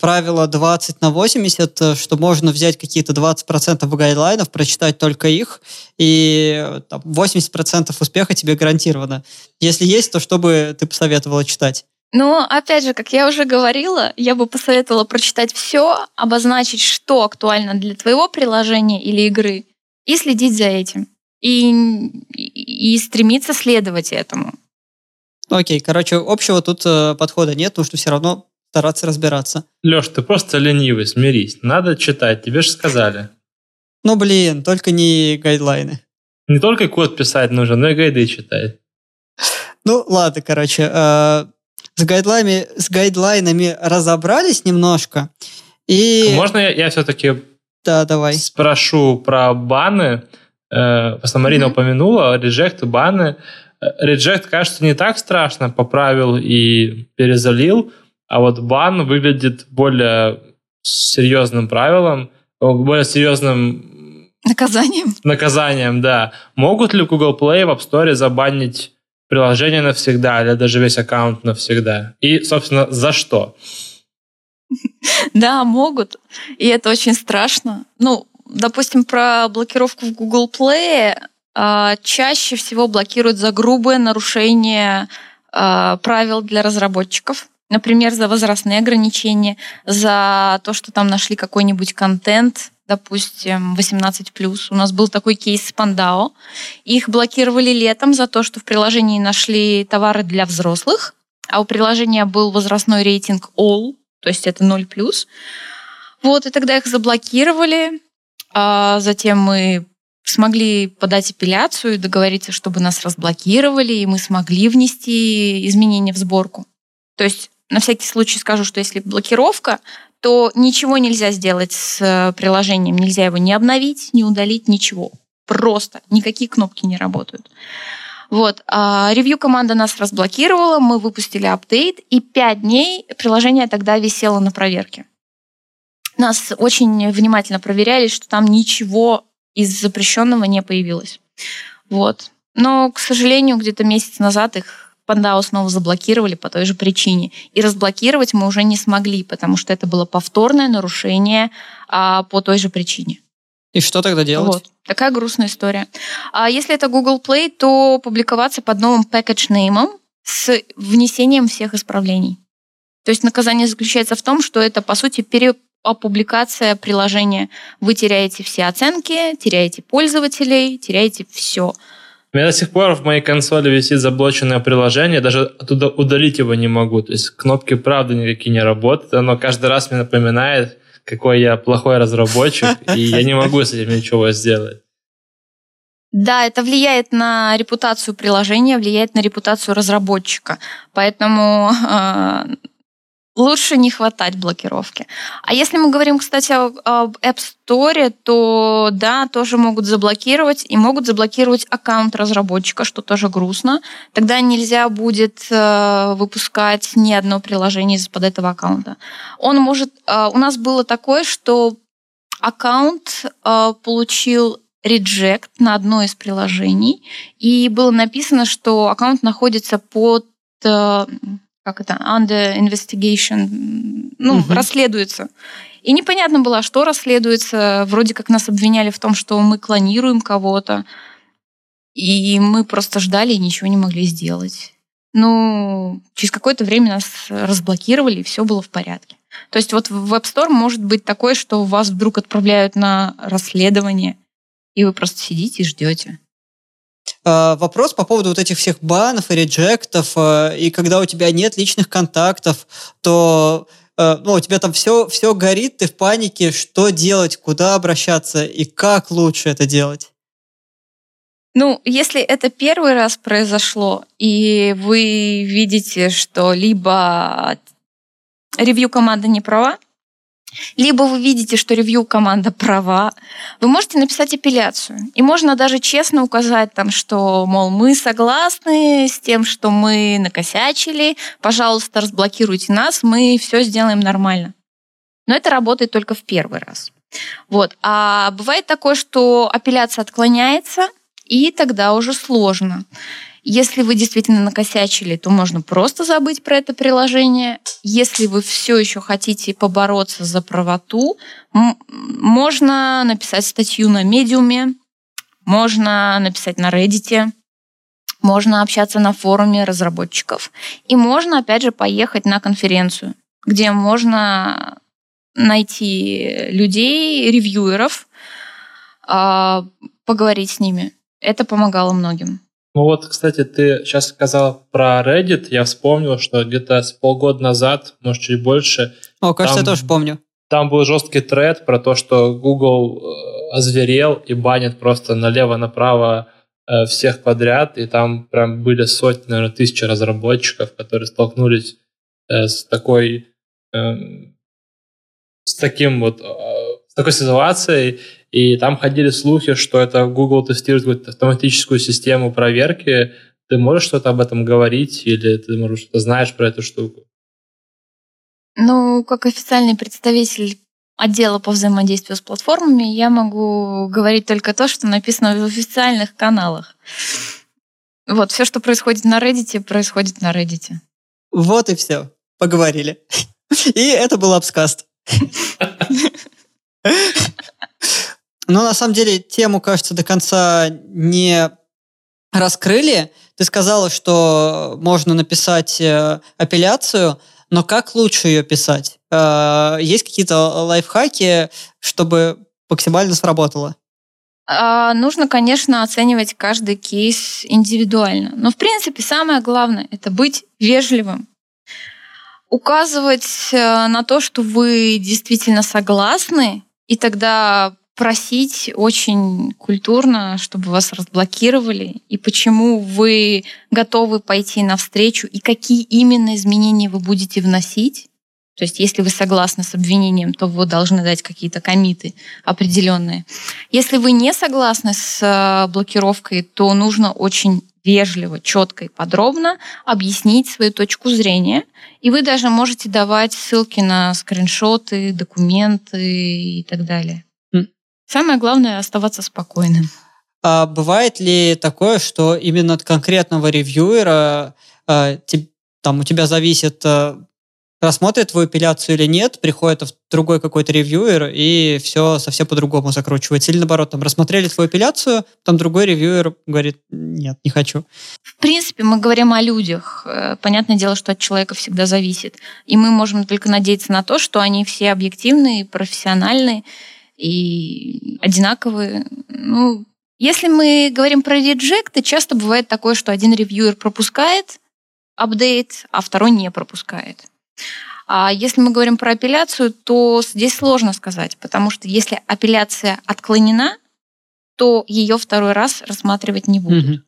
правило 20 на 80, э, что можно взять какие-то 20% гайдлайнов, прочитать только их, и там, 80% успеха тебе гарантировано. Если есть, то что бы ты посоветовала читать? Ну, опять же, как я уже говорила, я бы посоветовала прочитать все, обозначить, что актуально для твоего приложения или игры, и следить за этим. И, и стремиться следовать этому. Окей, короче, общего тут э, подхода нет, потому что все равно стараться разбираться. Леш, ты просто ленивый, смирись. Надо читать, тебе же сказали. Ну, блин, только не гайдлайны. Не только код писать нужно, но и гайды читать. Ну, ладно, короче. Э, с, гайдлайнами, с гайдлайнами разобрались немножко. И... Можно я, я все-таки да, давай. спрошу про баны? Э, просто Марина mm-hmm. упомянула, реджект, баны. Реджект, кажется, не так страшно, поправил и перезалил. А вот бан выглядит более серьезным правилом, более серьезным наказанием. Наказанием, да. Могут ли Google Play в App Store забанить приложение навсегда или даже весь аккаунт навсегда? И, собственно, за что? Да, могут. И это очень страшно. Ну, допустим, про блокировку в Google Play а, чаще всего блокируют за грубое нарушение а, правил для разработчиков. Например, за возрастные ограничения, за то, что там нашли какой-нибудь контент, допустим, 18+. У нас был такой кейс с Пандао. Их блокировали летом за то, что в приложении нашли товары для взрослых, а у приложения был возрастной рейтинг All, то есть это 0+. Вот, и тогда их заблокировали. А затем мы смогли подать апелляцию договориться, чтобы нас разблокировали, и мы смогли внести изменения в сборку. То есть на всякий случай скажу, что если блокировка, то ничего нельзя сделать с э, приложением. Нельзя его не обновить, не удалить, ничего. Просто никакие кнопки не работают. Вот. А ревью команда нас разблокировала, мы выпустили апдейт, и пять дней приложение тогда висело на проверке. Нас очень внимательно проверяли, что там ничего из запрещенного не появилось. Вот. Но, к сожалению, где-то месяц назад их Пандау снова заблокировали по той же причине. И разблокировать мы уже не смогли, потому что это было повторное нарушение а, по той же причине. И что тогда делать? Вот. Такая грустная история. А если это Google Play, то публиковаться под новым package name, с внесением всех исправлений. То есть наказание заключается в том, что это, по сути, переопубликация приложения. Вы теряете все оценки, теряете пользователей, теряете все. У меня до сих пор в моей консоли висит заблоченное приложение, даже оттуда удалить его не могу. То есть кнопки правда никакие не работают. Оно каждый раз мне напоминает, какой я плохой разработчик, и я не могу с этим ничего сделать. Да, это влияет на репутацию приложения, влияет на репутацию разработчика. Поэтому лучше не хватать блокировки. А если мы говорим, кстати, об App Store, то да, тоже могут заблокировать и могут заблокировать аккаунт разработчика, что тоже грустно. Тогда нельзя будет э, выпускать ни одно приложение из-под этого аккаунта. Он может... Э, у нас было такое, что аккаунт э, получил reject на одно из приложений, и было написано, что аккаунт находится под как это, under investigation, ну, угу. расследуется. И непонятно было, что расследуется. Вроде как нас обвиняли в том, что мы клонируем кого-то. И мы просто ждали и ничего не могли сделать. Ну, через какое-то время нас разблокировали, и все было в порядке. То есть вот в App Store может быть такое, что вас вдруг отправляют на расследование, и вы просто сидите и ждете. А, вопрос по поводу вот этих всех банов и реджектов, а, и когда у тебя нет личных контактов, то а, ну, у тебя там все, все горит, ты в панике, что делать, куда обращаться и как лучше это делать? Ну, если это первый раз произошло, и вы видите, что либо ревью команды не права, либо вы видите, что ревью команда права, вы можете написать апелляцию. И можно даже честно указать там, что, мол, мы согласны с тем, что мы накосячили, пожалуйста, разблокируйте нас, мы все сделаем нормально. Но это работает только в первый раз. Вот. А бывает такое, что апелляция отклоняется, и тогда уже сложно. Если вы действительно накосячили, то можно просто забыть про это приложение. Если вы все еще хотите побороться за правоту, можно написать статью на медиуме, можно написать на Reddit, можно общаться на форуме разработчиков. И можно, опять же, поехать на конференцию, где можно найти людей, ревьюеров, а, поговорить с ними. Это помогало многим. Ну вот, кстати, ты сейчас сказал про Reddit. Я вспомнил, что где-то с полгода назад, может, чуть больше... О, кажется, там, я тоже помню. Там был жесткий тред про то, что Google э, озверел и банит просто налево-направо э, всех подряд. И там прям были сотни, наверное, тысячи разработчиков, которые столкнулись э, с такой... Эм, с таким вот с такой ситуацией, и там ходили слухи, что это Google тестирует какую-то автоматическую систему проверки. Ты можешь что-то об этом говорить или ты, может, что-то знаешь про эту штуку? Ну, как официальный представитель отдела по взаимодействию с платформами, я могу говорить только то, что написано в официальных каналах. Вот, все, что происходит на Reddit, происходит на Reddit. Вот и все. Поговорили. И это был обскаст. Но на самом деле тему, кажется, до конца не раскрыли. Ты сказала, что можно написать э, апелляцию, но как лучше ее писать? Э, есть какие-то лайфхаки, чтобы максимально сработало? А, нужно, конечно, оценивать каждый кейс индивидуально. Но, в принципе, самое главное – это быть вежливым. Указывать э, на то, что вы действительно согласны, и тогда просить очень культурно, чтобы вас разблокировали, и почему вы готовы пойти навстречу, и какие именно изменения вы будете вносить. То есть, если вы согласны с обвинением, то вы должны дать какие-то комиты определенные. Если вы не согласны с э, блокировкой, то нужно очень вежливо, четко и подробно объяснить свою точку зрения. И вы даже можете давать ссылки на скриншоты, документы и так далее. Самое главное оставаться спокойным. А бывает ли такое, что именно от конкретного ревьюера а, там у тебя зависит а, рассмотрит твою апелляцию или нет, приходит другой какой-то ревьюер и все совсем по-другому закручивается. Или наоборот, там рассмотрели твою апелляцию, там другой ревьюер говорит, нет, не хочу. В принципе, мы говорим о людях. Э, понятное дело, что от человека всегда зависит. И мы можем только надеяться на то, что они все объективные, профессиональные и одинаковые. Ну, если мы говорим про реджекты, часто бывает такое, что один ревьюер пропускает апдейт, а второй не пропускает. А если мы говорим про апелляцию, то здесь сложно сказать, потому что если апелляция отклонена, то ее второй раз рассматривать не будут. Угу.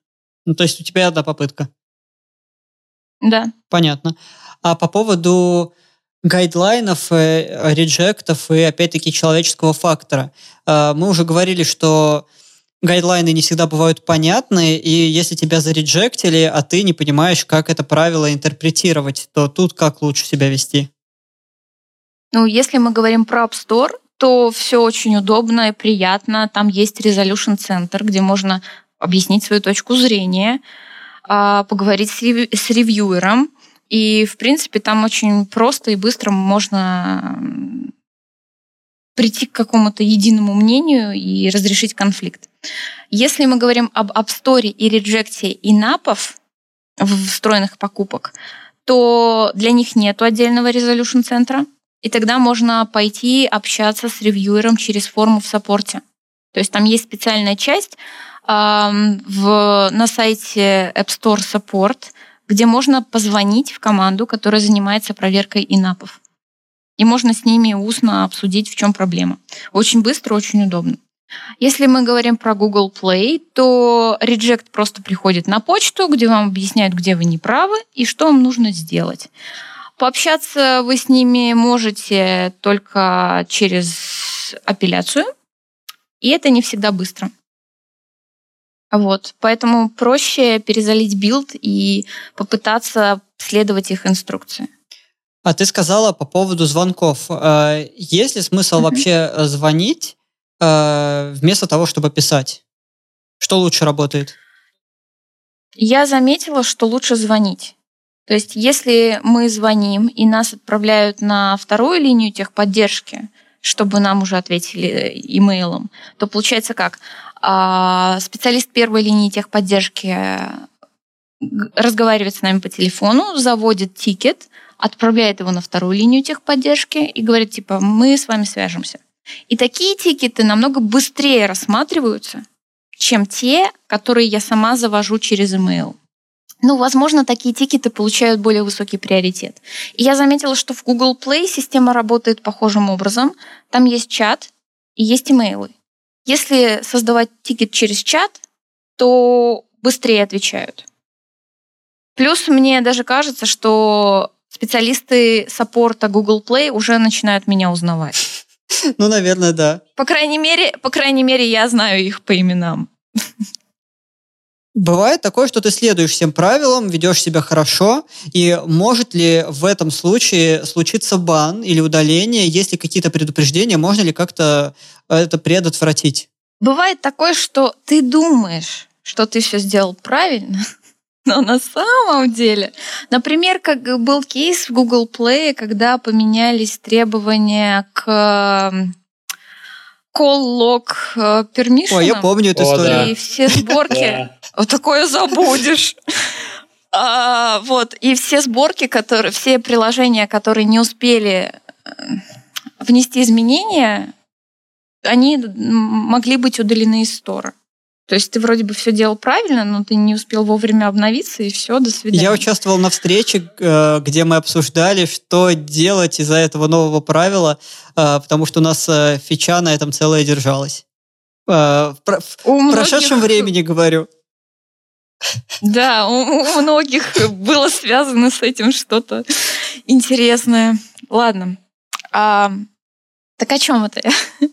Ну, то есть у тебя одна попытка. Да. Понятно. А по поводу гайдлайнов, э, реджектов и, опять-таки, человеческого фактора. Э, мы уже говорили, что гайдлайны не всегда бывают понятны, и если тебя зареджектили, а ты не понимаешь, как это правило интерпретировать, то тут как лучше себя вести? Ну, если мы говорим про App Store, то все очень удобно и приятно. Там есть Resolution Center, где можно объяснить свою точку зрения, а, поговорить с ревьюером. И, в принципе, там очень просто и быстро можно прийти к какому-то единому мнению и разрешить конфликт. Если мы говорим об App Store и реджекте инапов, встроенных покупок, то для них нет отдельного resolution центра, и тогда можно пойти общаться с ревьюером через форму в саппорте. То есть там есть специальная часть э, в, на сайте App Store Support, где можно позвонить в команду, которая занимается проверкой инапов и можно с ними устно обсудить, в чем проблема. Очень быстро, очень удобно. Если мы говорим про Google Play, то reject просто приходит на почту, где вам объясняют, где вы не правы и что вам нужно сделать. Пообщаться вы с ними можете только через апелляцию, и это не всегда быстро. Вот, поэтому проще перезалить build и попытаться следовать их инструкции. А ты сказала по поводу звонков. Э, есть ли смысл mm-hmm. вообще э, звонить э, вместо того, чтобы писать? Что лучше работает? Я заметила, что лучше звонить. То есть, если мы звоним и нас отправляют на вторую линию техподдержки, чтобы нам уже ответили имейлом, то получается как? А, специалист первой линии техподдержки разговаривает с нами по телефону, заводит тикет, отправляет его на вторую линию техподдержки и говорит, типа, мы с вами свяжемся. И такие тикеты намного быстрее рассматриваются, чем те, которые я сама завожу через email. Ну, возможно, такие тикеты получают более высокий приоритет. И я заметила, что в Google Play система работает похожим образом. Там есть чат и есть имейлы. Если создавать тикет через чат, то быстрее отвечают. Плюс мне даже кажется, что специалисты саппорта Google Play уже начинают меня узнавать. Ну, наверное, да. По крайней мере, по крайней мере, я знаю их по именам. Бывает такое, что ты следуешь всем правилам, ведешь себя хорошо, и может ли в этом случае случиться бан или удаление, есть ли какие-то предупреждения, можно ли как-то это предотвратить? Бывает такое, что ты думаешь, что ты все сделал правильно, но на самом деле, например, как был кейс в Google Play, когда поменялись требования к call log э, permission. Ой, я помню эту историю. И все сборки... Вот такое забудешь. А, вот, и все сборки, которые, все приложения, которые не успели э, внести изменения, они могли быть удалены из стора. То есть ты вроде бы все делал правильно, но ты не успел вовремя обновиться, и все, до свидания. Я участвовал на встрече, э, где мы обсуждали, что делать из-за этого нового правила, э, потому что у нас фича на этом целая держалась. В прошедшем времени говорю. Да, у многих было связано с этим что-то интересное. Ладно. А, так о чем это я?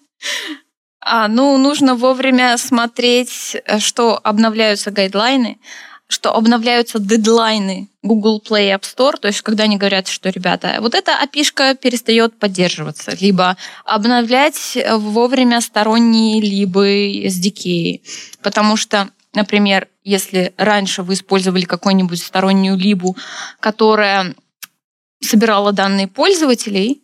А, ну, нужно вовремя смотреть, что обновляются гайдлайны, что обновляются дедлайны Google Play App Store, то есть когда они говорят, что, ребята, вот эта api перестает поддерживаться, либо обновлять вовремя сторонние либо SDK, потому что Например, если раньше вы использовали какую-нибудь стороннюю либу, которая собирала данные пользователей,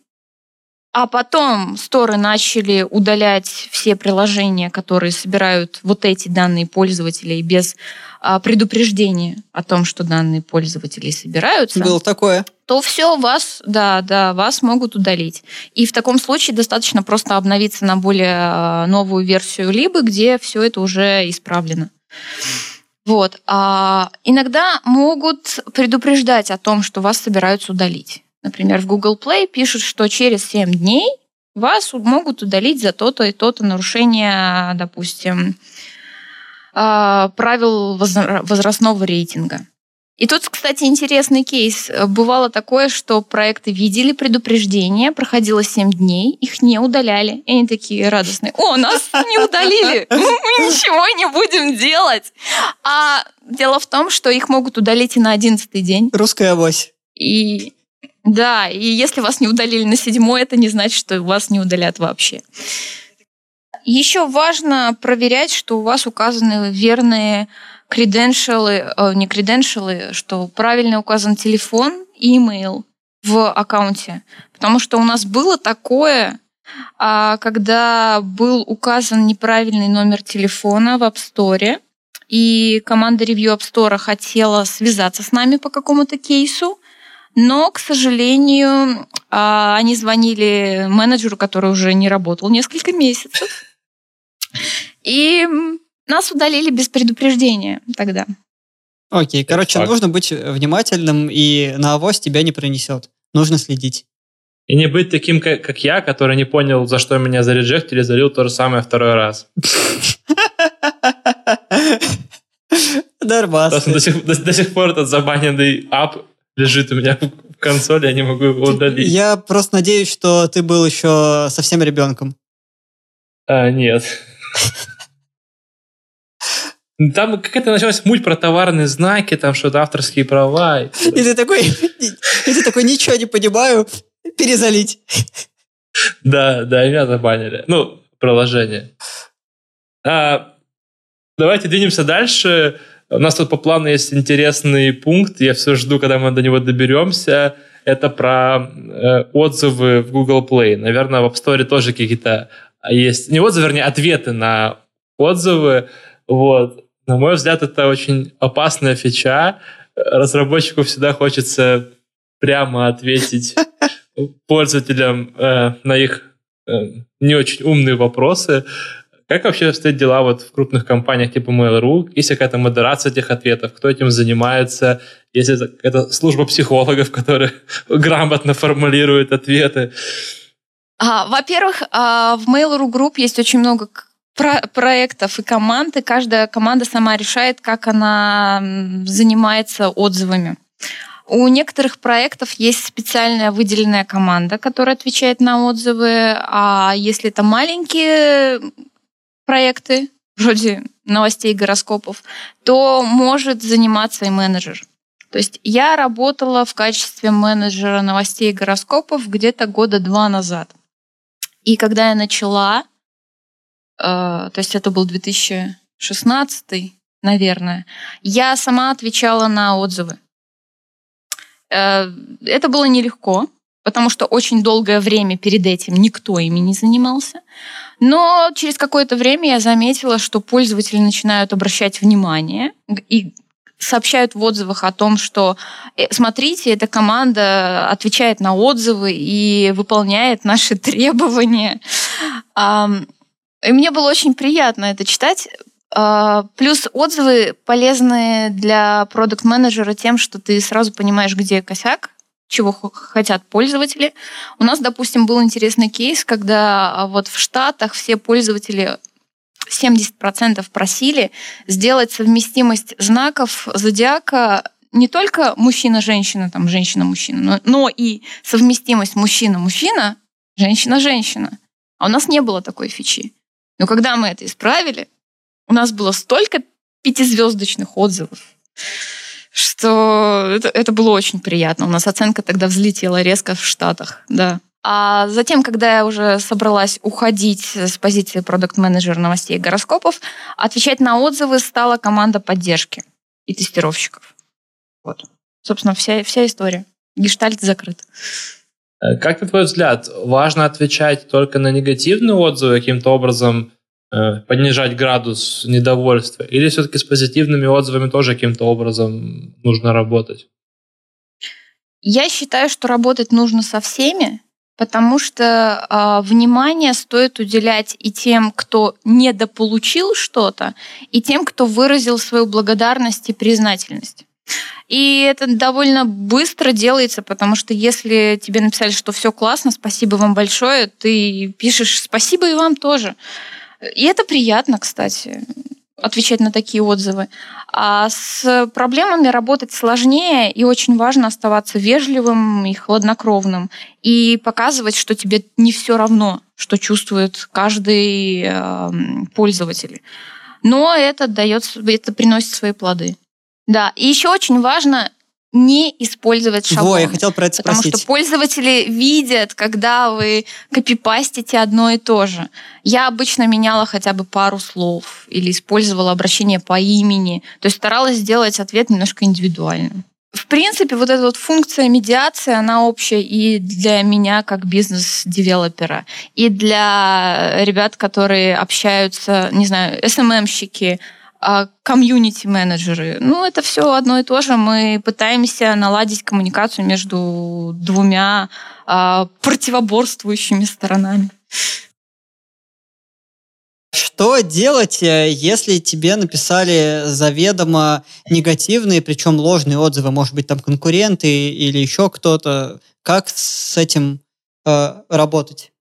а потом сторы начали удалять все приложения, которые собирают вот эти данные пользователей без а, предупреждения о том, что данные пользователей собираются. Было такое. То все вас, да, да, вас могут удалить. И в таком случае достаточно просто обновиться на более а, новую версию либо, где все это уже исправлено. Вот. А иногда могут предупреждать о том, что вас собираются удалить. Например, в Google Play пишут, что через 7 дней вас могут удалить за то-то и то-то нарушение, допустим, а, правил возрастного рейтинга. И тут, кстати, интересный кейс. Бывало такое, что проекты видели предупреждение, проходило 7 дней, их не удаляли. И они такие радостные. О, нас не удалили, мы ничего не будем делать. А дело в том, что их могут удалить и на 11 день. Русская авось. И да, и если вас не удалили на седьмой, это не значит, что вас не удалят вообще. Еще важно проверять, что у вас указаны верные креденшалы, э, не креденшалы, что правильно указан телефон и имейл в аккаунте. Потому что у нас было такое, а, когда был указан неправильный номер телефона в App Store, и команда ревью App Store хотела связаться с нами по какому-то кейсу, но, к сожалению, а, они звонили менеджеру, который уже не работал несколько месяцев. И нас удалили без предупреждения тогда. Окей, короче, Факт. нужно быть внимательным, и на авось тебя не пронесет. Нужно следить. И не быть таким, как, как я, который не понял, за что меня зареджектили, залил то же самое второй раз. Нормально. До сих, до, до сих пор этот забаненный ап лежит у меня в консоли, я не могу его удалить. Я просто надеюсь, что ты был еще совсем ребенком. А, нет. Там какая-то началась муть про товарные знаки, там что-то авторские права. И ты такой, и ты такой, ничего не понимаю, перезалить. Да, да, меня забанили. Ну, приложение. А, давайте двинемся дальше. У нас тут по плану есть интересный пункт, я все жду, когда мы до него доберемся. Это про э, отзывы в Google Play. Наверное, в App Store тоже какие-то есть, не отзывы, вернее, ответы на отзывы. Вот. На мой взгляд, это очень опасная фича. Разработчику всегда хочется прямо ответить пользователям э, на их э, не очень умные вопросы. Как вообще стоят дела вот в крупных компаниях типа Mail.ru? Есть какая-то модерация этих ответов? Кто этим занимается? Есть это служба психологов, которые грамотно формулируют ответы? А, во-первых, а, в Mail.ru Group есть очень много про проектов и команд, и каждая команда сама решает, как она занимается отзывами. У некоторых проектов есть специальная выделенная команда, которая отвечает на отзывы, а если это маленькие проекты, вроде новостей гороскопов, то может заниматься и менеджер. То есть я работала в качестве менеджера новостей и гороскопов где-то года два назад. И когда я начала, то есть это был 2016, наверное, я сама отвечала на отзывы. Э, это было нелегко, потому что очень долгое время перед этим никто ими не занимался. Но через какое-то время я заметила, что пользователи начинают обращать внимание и сообщают в отзывах о том, что э, смотрите, эта команда отвечает на отзывы и выполняет наши требования. И мне было очень приятно это читать. А, плюс отзывы полезны для продукт-менеджера тем, что ты сразу понимаешь, где косяк, чего хотят пользователи. У нас, допустим, был интересный кейс, когда а, вот в Штатах все пользователи 70% просили сделать совместимость знаков зодиака не только мужчина-женщина, там женщина-мужчина, но, но и совместимость мужчина-мужчина, женщина-женщина. А у нас не было такой фичи. Но когда мы это исправили, у нас было столько пятизвездочных отзывов что это, это было очень приятно. У нас оценка тогда взлетела резко в Штатах, да. А затем, когда я уже собралась уходить с позиции продукт-менеджера новостей и гороскопов, отвечать на отзывы стала команда поддержки и тестировщиков. Вот. Собственно, вся, вся история. гештальт закрыт. Э, как, на твой взгляд, важно отвечать только на негативные отзывы, каким-то образом э, понижать градус недовольства, или все-таки с позитивными отзывами тоже каким-то образом нужно работать? Я считаю, что работать нужно со всеми, потому что э, внимание стоит уделять и тем, кто недополучил что-то, и тем, кто выразил свою благодарность и признательность. И это довольно быстро делается, потому что если тебе написали, что все классно, спасибо вам большое, ты пишешь спасибо и вам тоже. И это приятно, кстати отвечать на такие отзывы. А с проблемами работать сложнее, и очень важно оставаться вежливым и хладнокровным, и показывать, что тебе не все равно, что чувствует каждый э, пользователь. Но это дает, это приносит свои плоды. Да, и еще очень важно не использовать шаблон. Во, я хотел про это потому спросить. Потому что пользователи видят, когда вы копипастите одно и то же. Я обычно меняла хотя бы пару слов или использовала обращение по имени. То есть старалась сделать ответ немножко индивидуальным. В принципе, вот эта вот функция медиации, она общая и для меня как бизнес-девелопера, и для ребят, которые общаются, не знаю, СММщики, комьюнити-менеджеры. Ну, это все одно и то же. Мы пытаемся наладить коммуникацию между двумя а, противоборствующими сторонами. Что делать, э, если тебе написали заведомо негативные, причем ложные отзывы, может быть, там конкуренты или еще кто-то? Как с этим э, работать?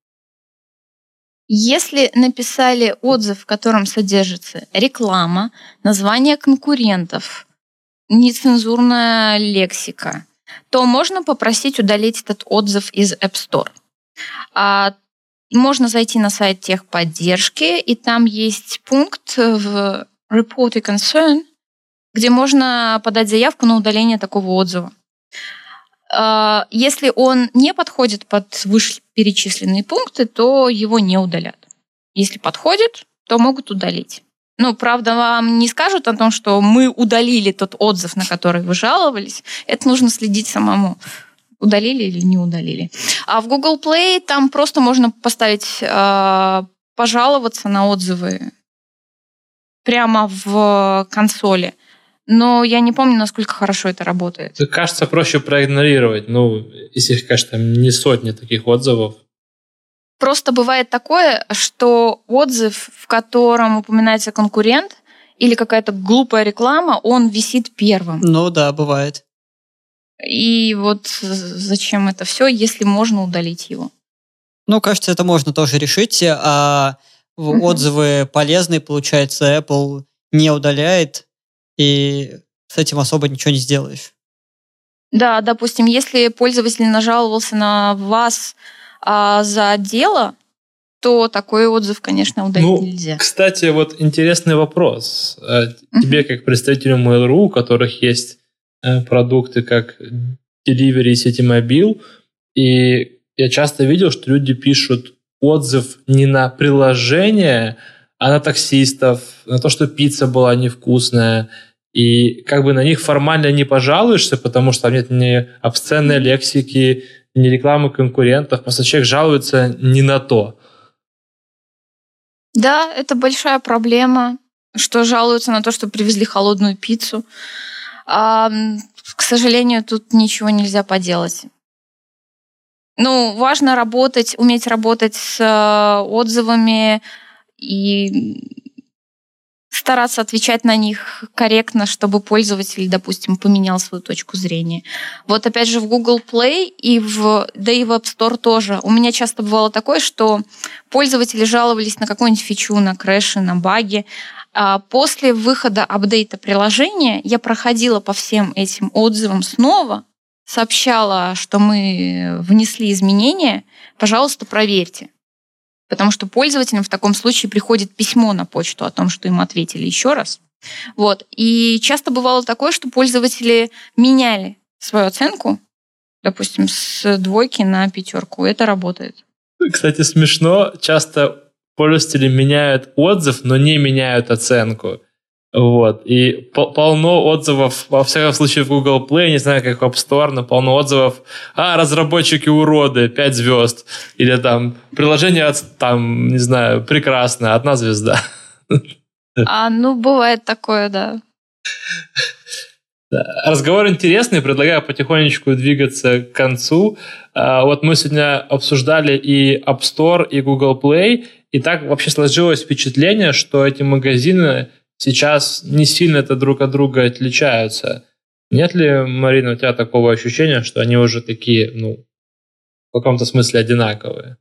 Если написали отзыв, в котором содержится реклама, название конкурентов, нецензурная лексика, то можно попросить удалить этот отзыв из App Store. А можно зайти на сайт техподдержки, и там есть пункт в Report a Concern, где можно подать заявку на удаление такого отзыва. А, если он не подходит под вышеперечисленные пункты, то его не удалят. Если подходит, то могут удалить. Ну, правда, вам не скажут о том, что мы удалили тот отзыв, на который вы жаловались. Это нужно следить самому. Удалили или не удалили. А в Google Play там просто можно поставить, э, пожаловаться на отзывы прямо в консоли но я не помню, насколько хорошо это работает. Кажется, проще проигнорировать. Ну, если, конечно, не сотни таких отзывов. Просто бывает такое, что отзыв, в котором упоминается конкурент или какая-то глупая реклама, он висит первым. Ну да, бывает. И вот зачем это все, если можно удалить его? Ну, кажется, это можно тоже решить, а отзывы полезные, получается, Apple не удаляет, и с этим особо ничего не сделаешь. Да, допустим, если пользователь нажаловался на вас а, за дело, то такой отзыв, конечно, удалить ну, нельзя. Кстати, вот интересный вопрос. Uh-huh. Тебе, как представителю Mail.ru, у которых есть э, продукты как Delivery и Ситимобил, и я часто видел, что люди пишут отзыв не на приложение, а на таксистов, на то, что пицца была невкусная, и как бы на них формально не пожалуешься, потому что там нет ни обсценной лексики, ни рекламы конкурентов. Просто человек жалуется не на то. Да, это большая проблема, что жалуются на то, что привезли холодную пиццу. А, к сожалению, тут ничего нельзя поделать. Ну, важно работать, уметь работать с э, отзывами и стараться отвечать на них корректно, чтобы пользователь, допустим, поменял свою точку зрения. Вот опять же в Google Play и в, да и в App Store тоже. У меня часто бывало такое, что пользователи жаловались на какую-нибудь фичу, на крэши, на баги. А после выхода апдейта приложения я проходила по всем этим отзывам снова, сообщала, что мы внесли изменения, пожалуйста, проверьте. Потому что пользователям в таком случае приходит письмо на почту о том, что им ответили еще раз. Вот. И часто бывало такое, что пользователи меняли свою оценку, допустим, с двойки на пятерку. Это работает. Кстати, смешно. Часто пользователи меняют отзыв, но не меняют оценку. Вот. И полно отзывов, во всяком случае, в Google Play, не знаю, как в App Store, но полно отзывов. А, разработчики уроды, 5 звезд. Или там, приложение, там, не знаю, прекрасное, одна звезда. А, ну, бывает такое, да. Разговор интересный, предлагаю потихонечку двигаться к концу. А, вот мы сегодня обсуждали и App Store, и Google Play, и так вообще сложилось впечатление, что эти магазины сейчас не сильно это друг от друга отличаются. Нет ли, Марина, у тебя такого ощущения, что они уже такие, ну, в каком-то смысле одинаковые?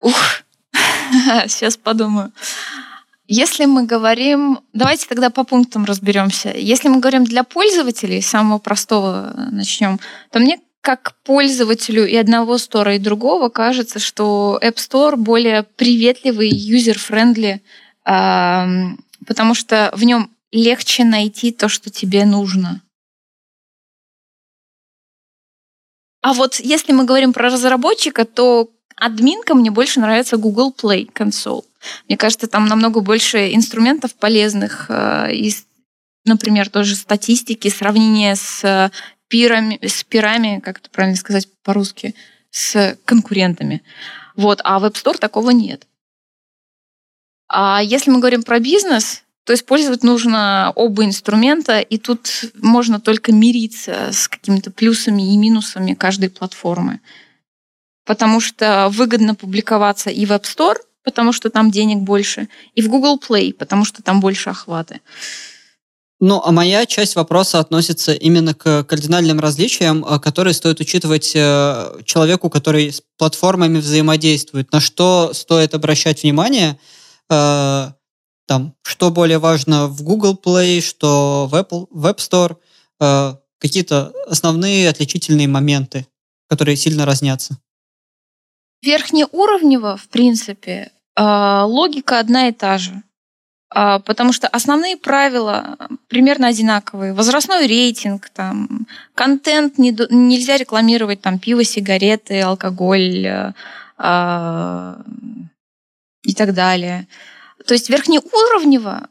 Ух, сейчас подумаю. Если мы говорим, давайте тогда по пунктам разберемся. Если мы говорим для пользователей, самого простого начнем, то мне как пользователю и одного стора, и другого кажется, что App Store более приветливый, user-friendly, потому что в нем легче найти то, что тебе нужно. А вот если мы говорим про разработчика, то админка мне больше нравится Google Play Console. Мне кажется, там намного больше инструментов полезных, э, и, например, тоже статистики, сравнение с пирами, с пирами, как это правильно сказать по-русски, с конкурентами. Вот, а в App Store такого нет. А если мы говорим про бизнес, то использовать нужно оба инструмента, и тут можно только мириться с какими-то плюсами и минусами каждой платформы. Потому что выгодно публиковаться и в App Store, потому что там денег больше, и в Google Play, потому что там больше охваты. Ну, а моя часть вопроса относится именно к кардинальным различиям, э, которые стоит учитывать э, человеку, который с платформами взаимодействует. На что стоит обращать внимание, э, там, что более важно в Google Play, что в Apple, в App Store, какие-то основные отличительные моменты, которые сильно разнятся. Верхнеуровнево, в принципе, логика одна и та же. А, потому что основные правила примерно одинаковые. Возрастной рейтинг, там, контент не, нельзя рекламировать там пиво, сигареты, алкоголь э, э, и так далее. То есть верхнеуровнево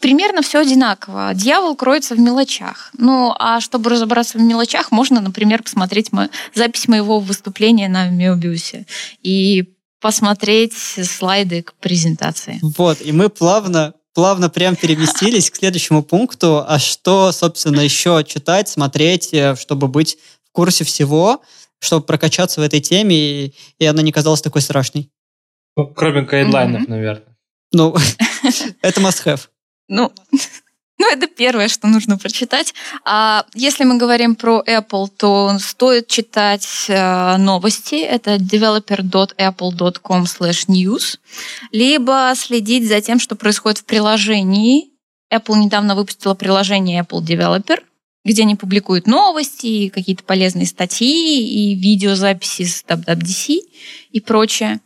примерно все одинаково. Дьявол кроется в мелочах. Ну, а чтобы разобраться в мелочах, можно, например, посмотреть мо- запись моего выступления на Мебиусе и посмотреть слайды к презентации. Вот, и мы плавно плавно прям переместились к следующему пункту. А что, собственно, еще читать, смотреть, э, чтобы быть в курсе всего, чтобы прокачаться в этой теме, и, и она не казалась такой страшной? Ну, кроме гайдлайнов, mm-hmm. наверное. Ну, это must have. Ну, ну, это первое, что нужно прочитать. А если мы говорим про Apple, то стоит читать э, новости. Это developer.apple.com news. Либо следить за тем, что происходит в приложении. Apple недавно выпустила приложение Apple Developer, где они публикуют новости, какие-то полезные статьи и видеозаписи с WWDC и прочее.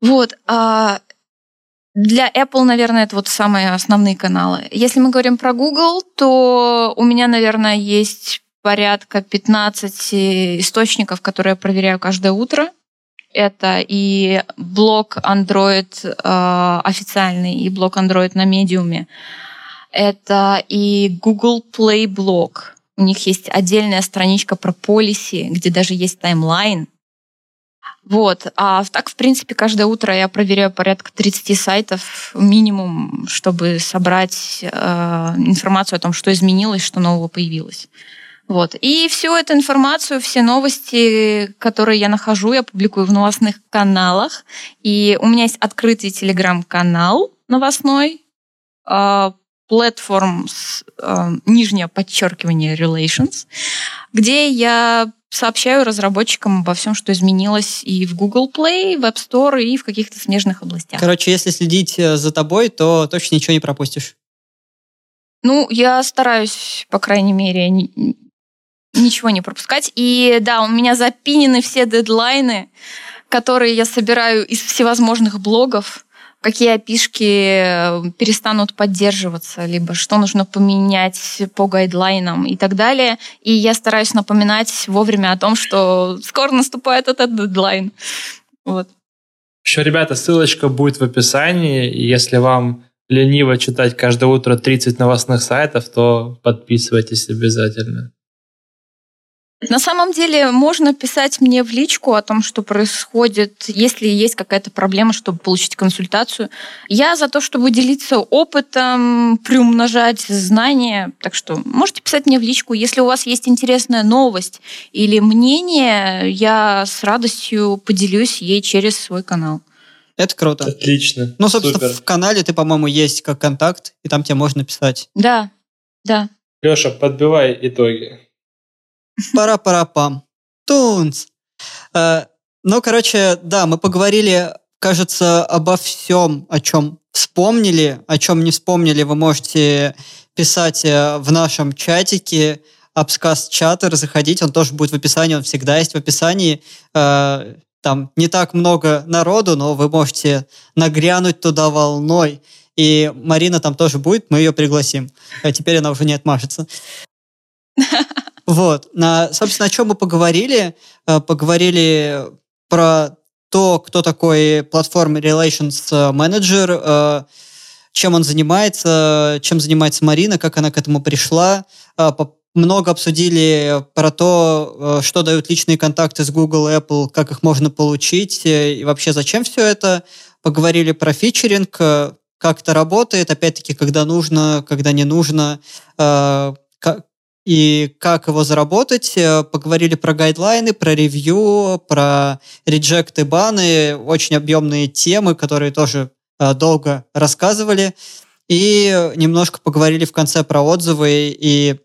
Вот. А для Apple, наверное, это вот самые основные каналы. Если мы говорим про Google, то у меня, наверное, есть порядка 15 источников, которые я проверяю каждое утро. Это и блог Android э, официальный, и блог Android на медиуме. Это и Google Play блог. У них есть отдельная страничка про полиси, где даже есть таймлайн, вот. А так, в принципе, каждое утро я проверяю порядка 30 сайтов минимум, чтобы собрать э, информацию о том, что изменилось, что нового появилось. Вот. И всю эту информацию, все новости, которые я нахожу, я публикую в новостных каналах. И у меня есть открытый телеграм-канал новостной, э, платформ, э, нижнее подчеркивание relations, где я сообщаю разработчикам обо всем, что изменилось и в Google Play, в App Store, и в каких-то смежных областях. Короче, если следить э, за тобой, то точно ничего не пропустишь. Ну, я стараюсь, по крайней мере, ничего не пропускать. И да, у меня запинены все дедлайны, которые я собираю из всевозможных блогов какие опишки э, перестанут поддерживаться, либо что нужно поменять по гайдлайнам и так далее. И я стараюсь напоминать вовремя о том, что скоро наступает этот дедлайн. Вот. Еще, ребята, ссылочка будет в описании. Если вам лениво читать каждое утро 30 новостных сайтов, то подписывайтесь обязательно. На самом деле можно писать мне в личку о том, что происходит, если есть какая-то проблема, чтобы получить консультацию. Я за то, чтобы делиться опытом, приумножать знания. Так что можете писать мне в личку. Если у вас есть интересная новость или мнение, я с радостью поделюсь ей через свой канал. Это круто. Отлично. Ну, собственно, Супер. в канале ты, по-моему, есть как контакт, и там тебе можно писать. Да, да. Леша, подбивай итоги. Пара-пара-пам. Тунц. Э, ну, короче, да, мы поговорили, кажется, обо всем, о чем вспомнили, о чем не вспомнили, вы можете писать э, в нашем чатике, Апскаст чатер, заходить, он тоже будет в описании, он всегда есть в описании. Э, там не так много народу, но вы можете нагрянуть туда волной. И Марина там тоже будет, мы ее пригласим. А теперь она уже не отмажется. Вот. На, собственно, о чем мы поговорили? Э, поговорили про то, кто такой Platform Relations Manager, э, чем он занимается, чем занимается Марина, как она к этому пришла. Э, много обсудили про то, что дают личные контакты с Google, Apple, как их можно получить и вообще зачем все это. Поговорили про фичеринг, как это работает, опять-таки, когда нужно, когда не нужно, и как его заработать. Э, поговорили про гайдлайны, про ревью, про реджекты, баны, очень объемные темы, которые тоже э, долго рассказывали. И немножко поговорили в конце про отзывы и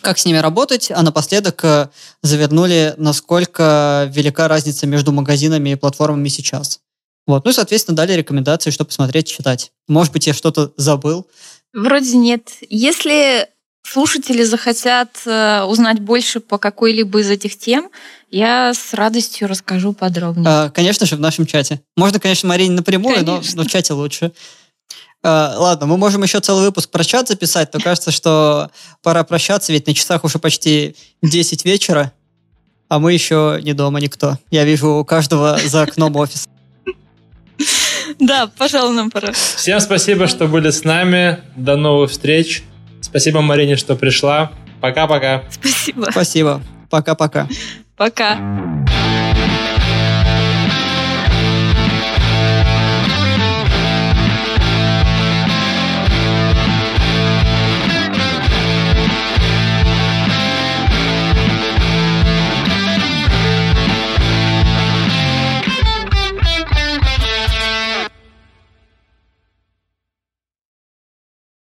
как с ними работать, а напоследок э, завернули, насколько велика разница между магазинами и платформами сейчас. Вот. Ну и, соответственно, дали рекомендации, что посмотреть, читать. Может быть, я что-то забыл. Вроде нет. Если слушатели захотят э, узнать больше по какой-либо из этих тем, я с радостью расскажу подробнее. А, конечно же, в нашем чате. Можно, конечно, Марине напрямую, но, но в чате лучше. А, ладно, мы можем еще целый выпуск про чат записать, но кажется, что пора прощаться, ведь на часах уже почти 10 вечера, а мы еще не дома никто. Я вижу у каждого за окном офис. Да, пожалуй, нам пора. Всем спасибо, что были с нами. До новых встреч. Спасибо, Марине, что пришла. Пока-пока. Спасибо. Спасибо. Пока-пока. Пока.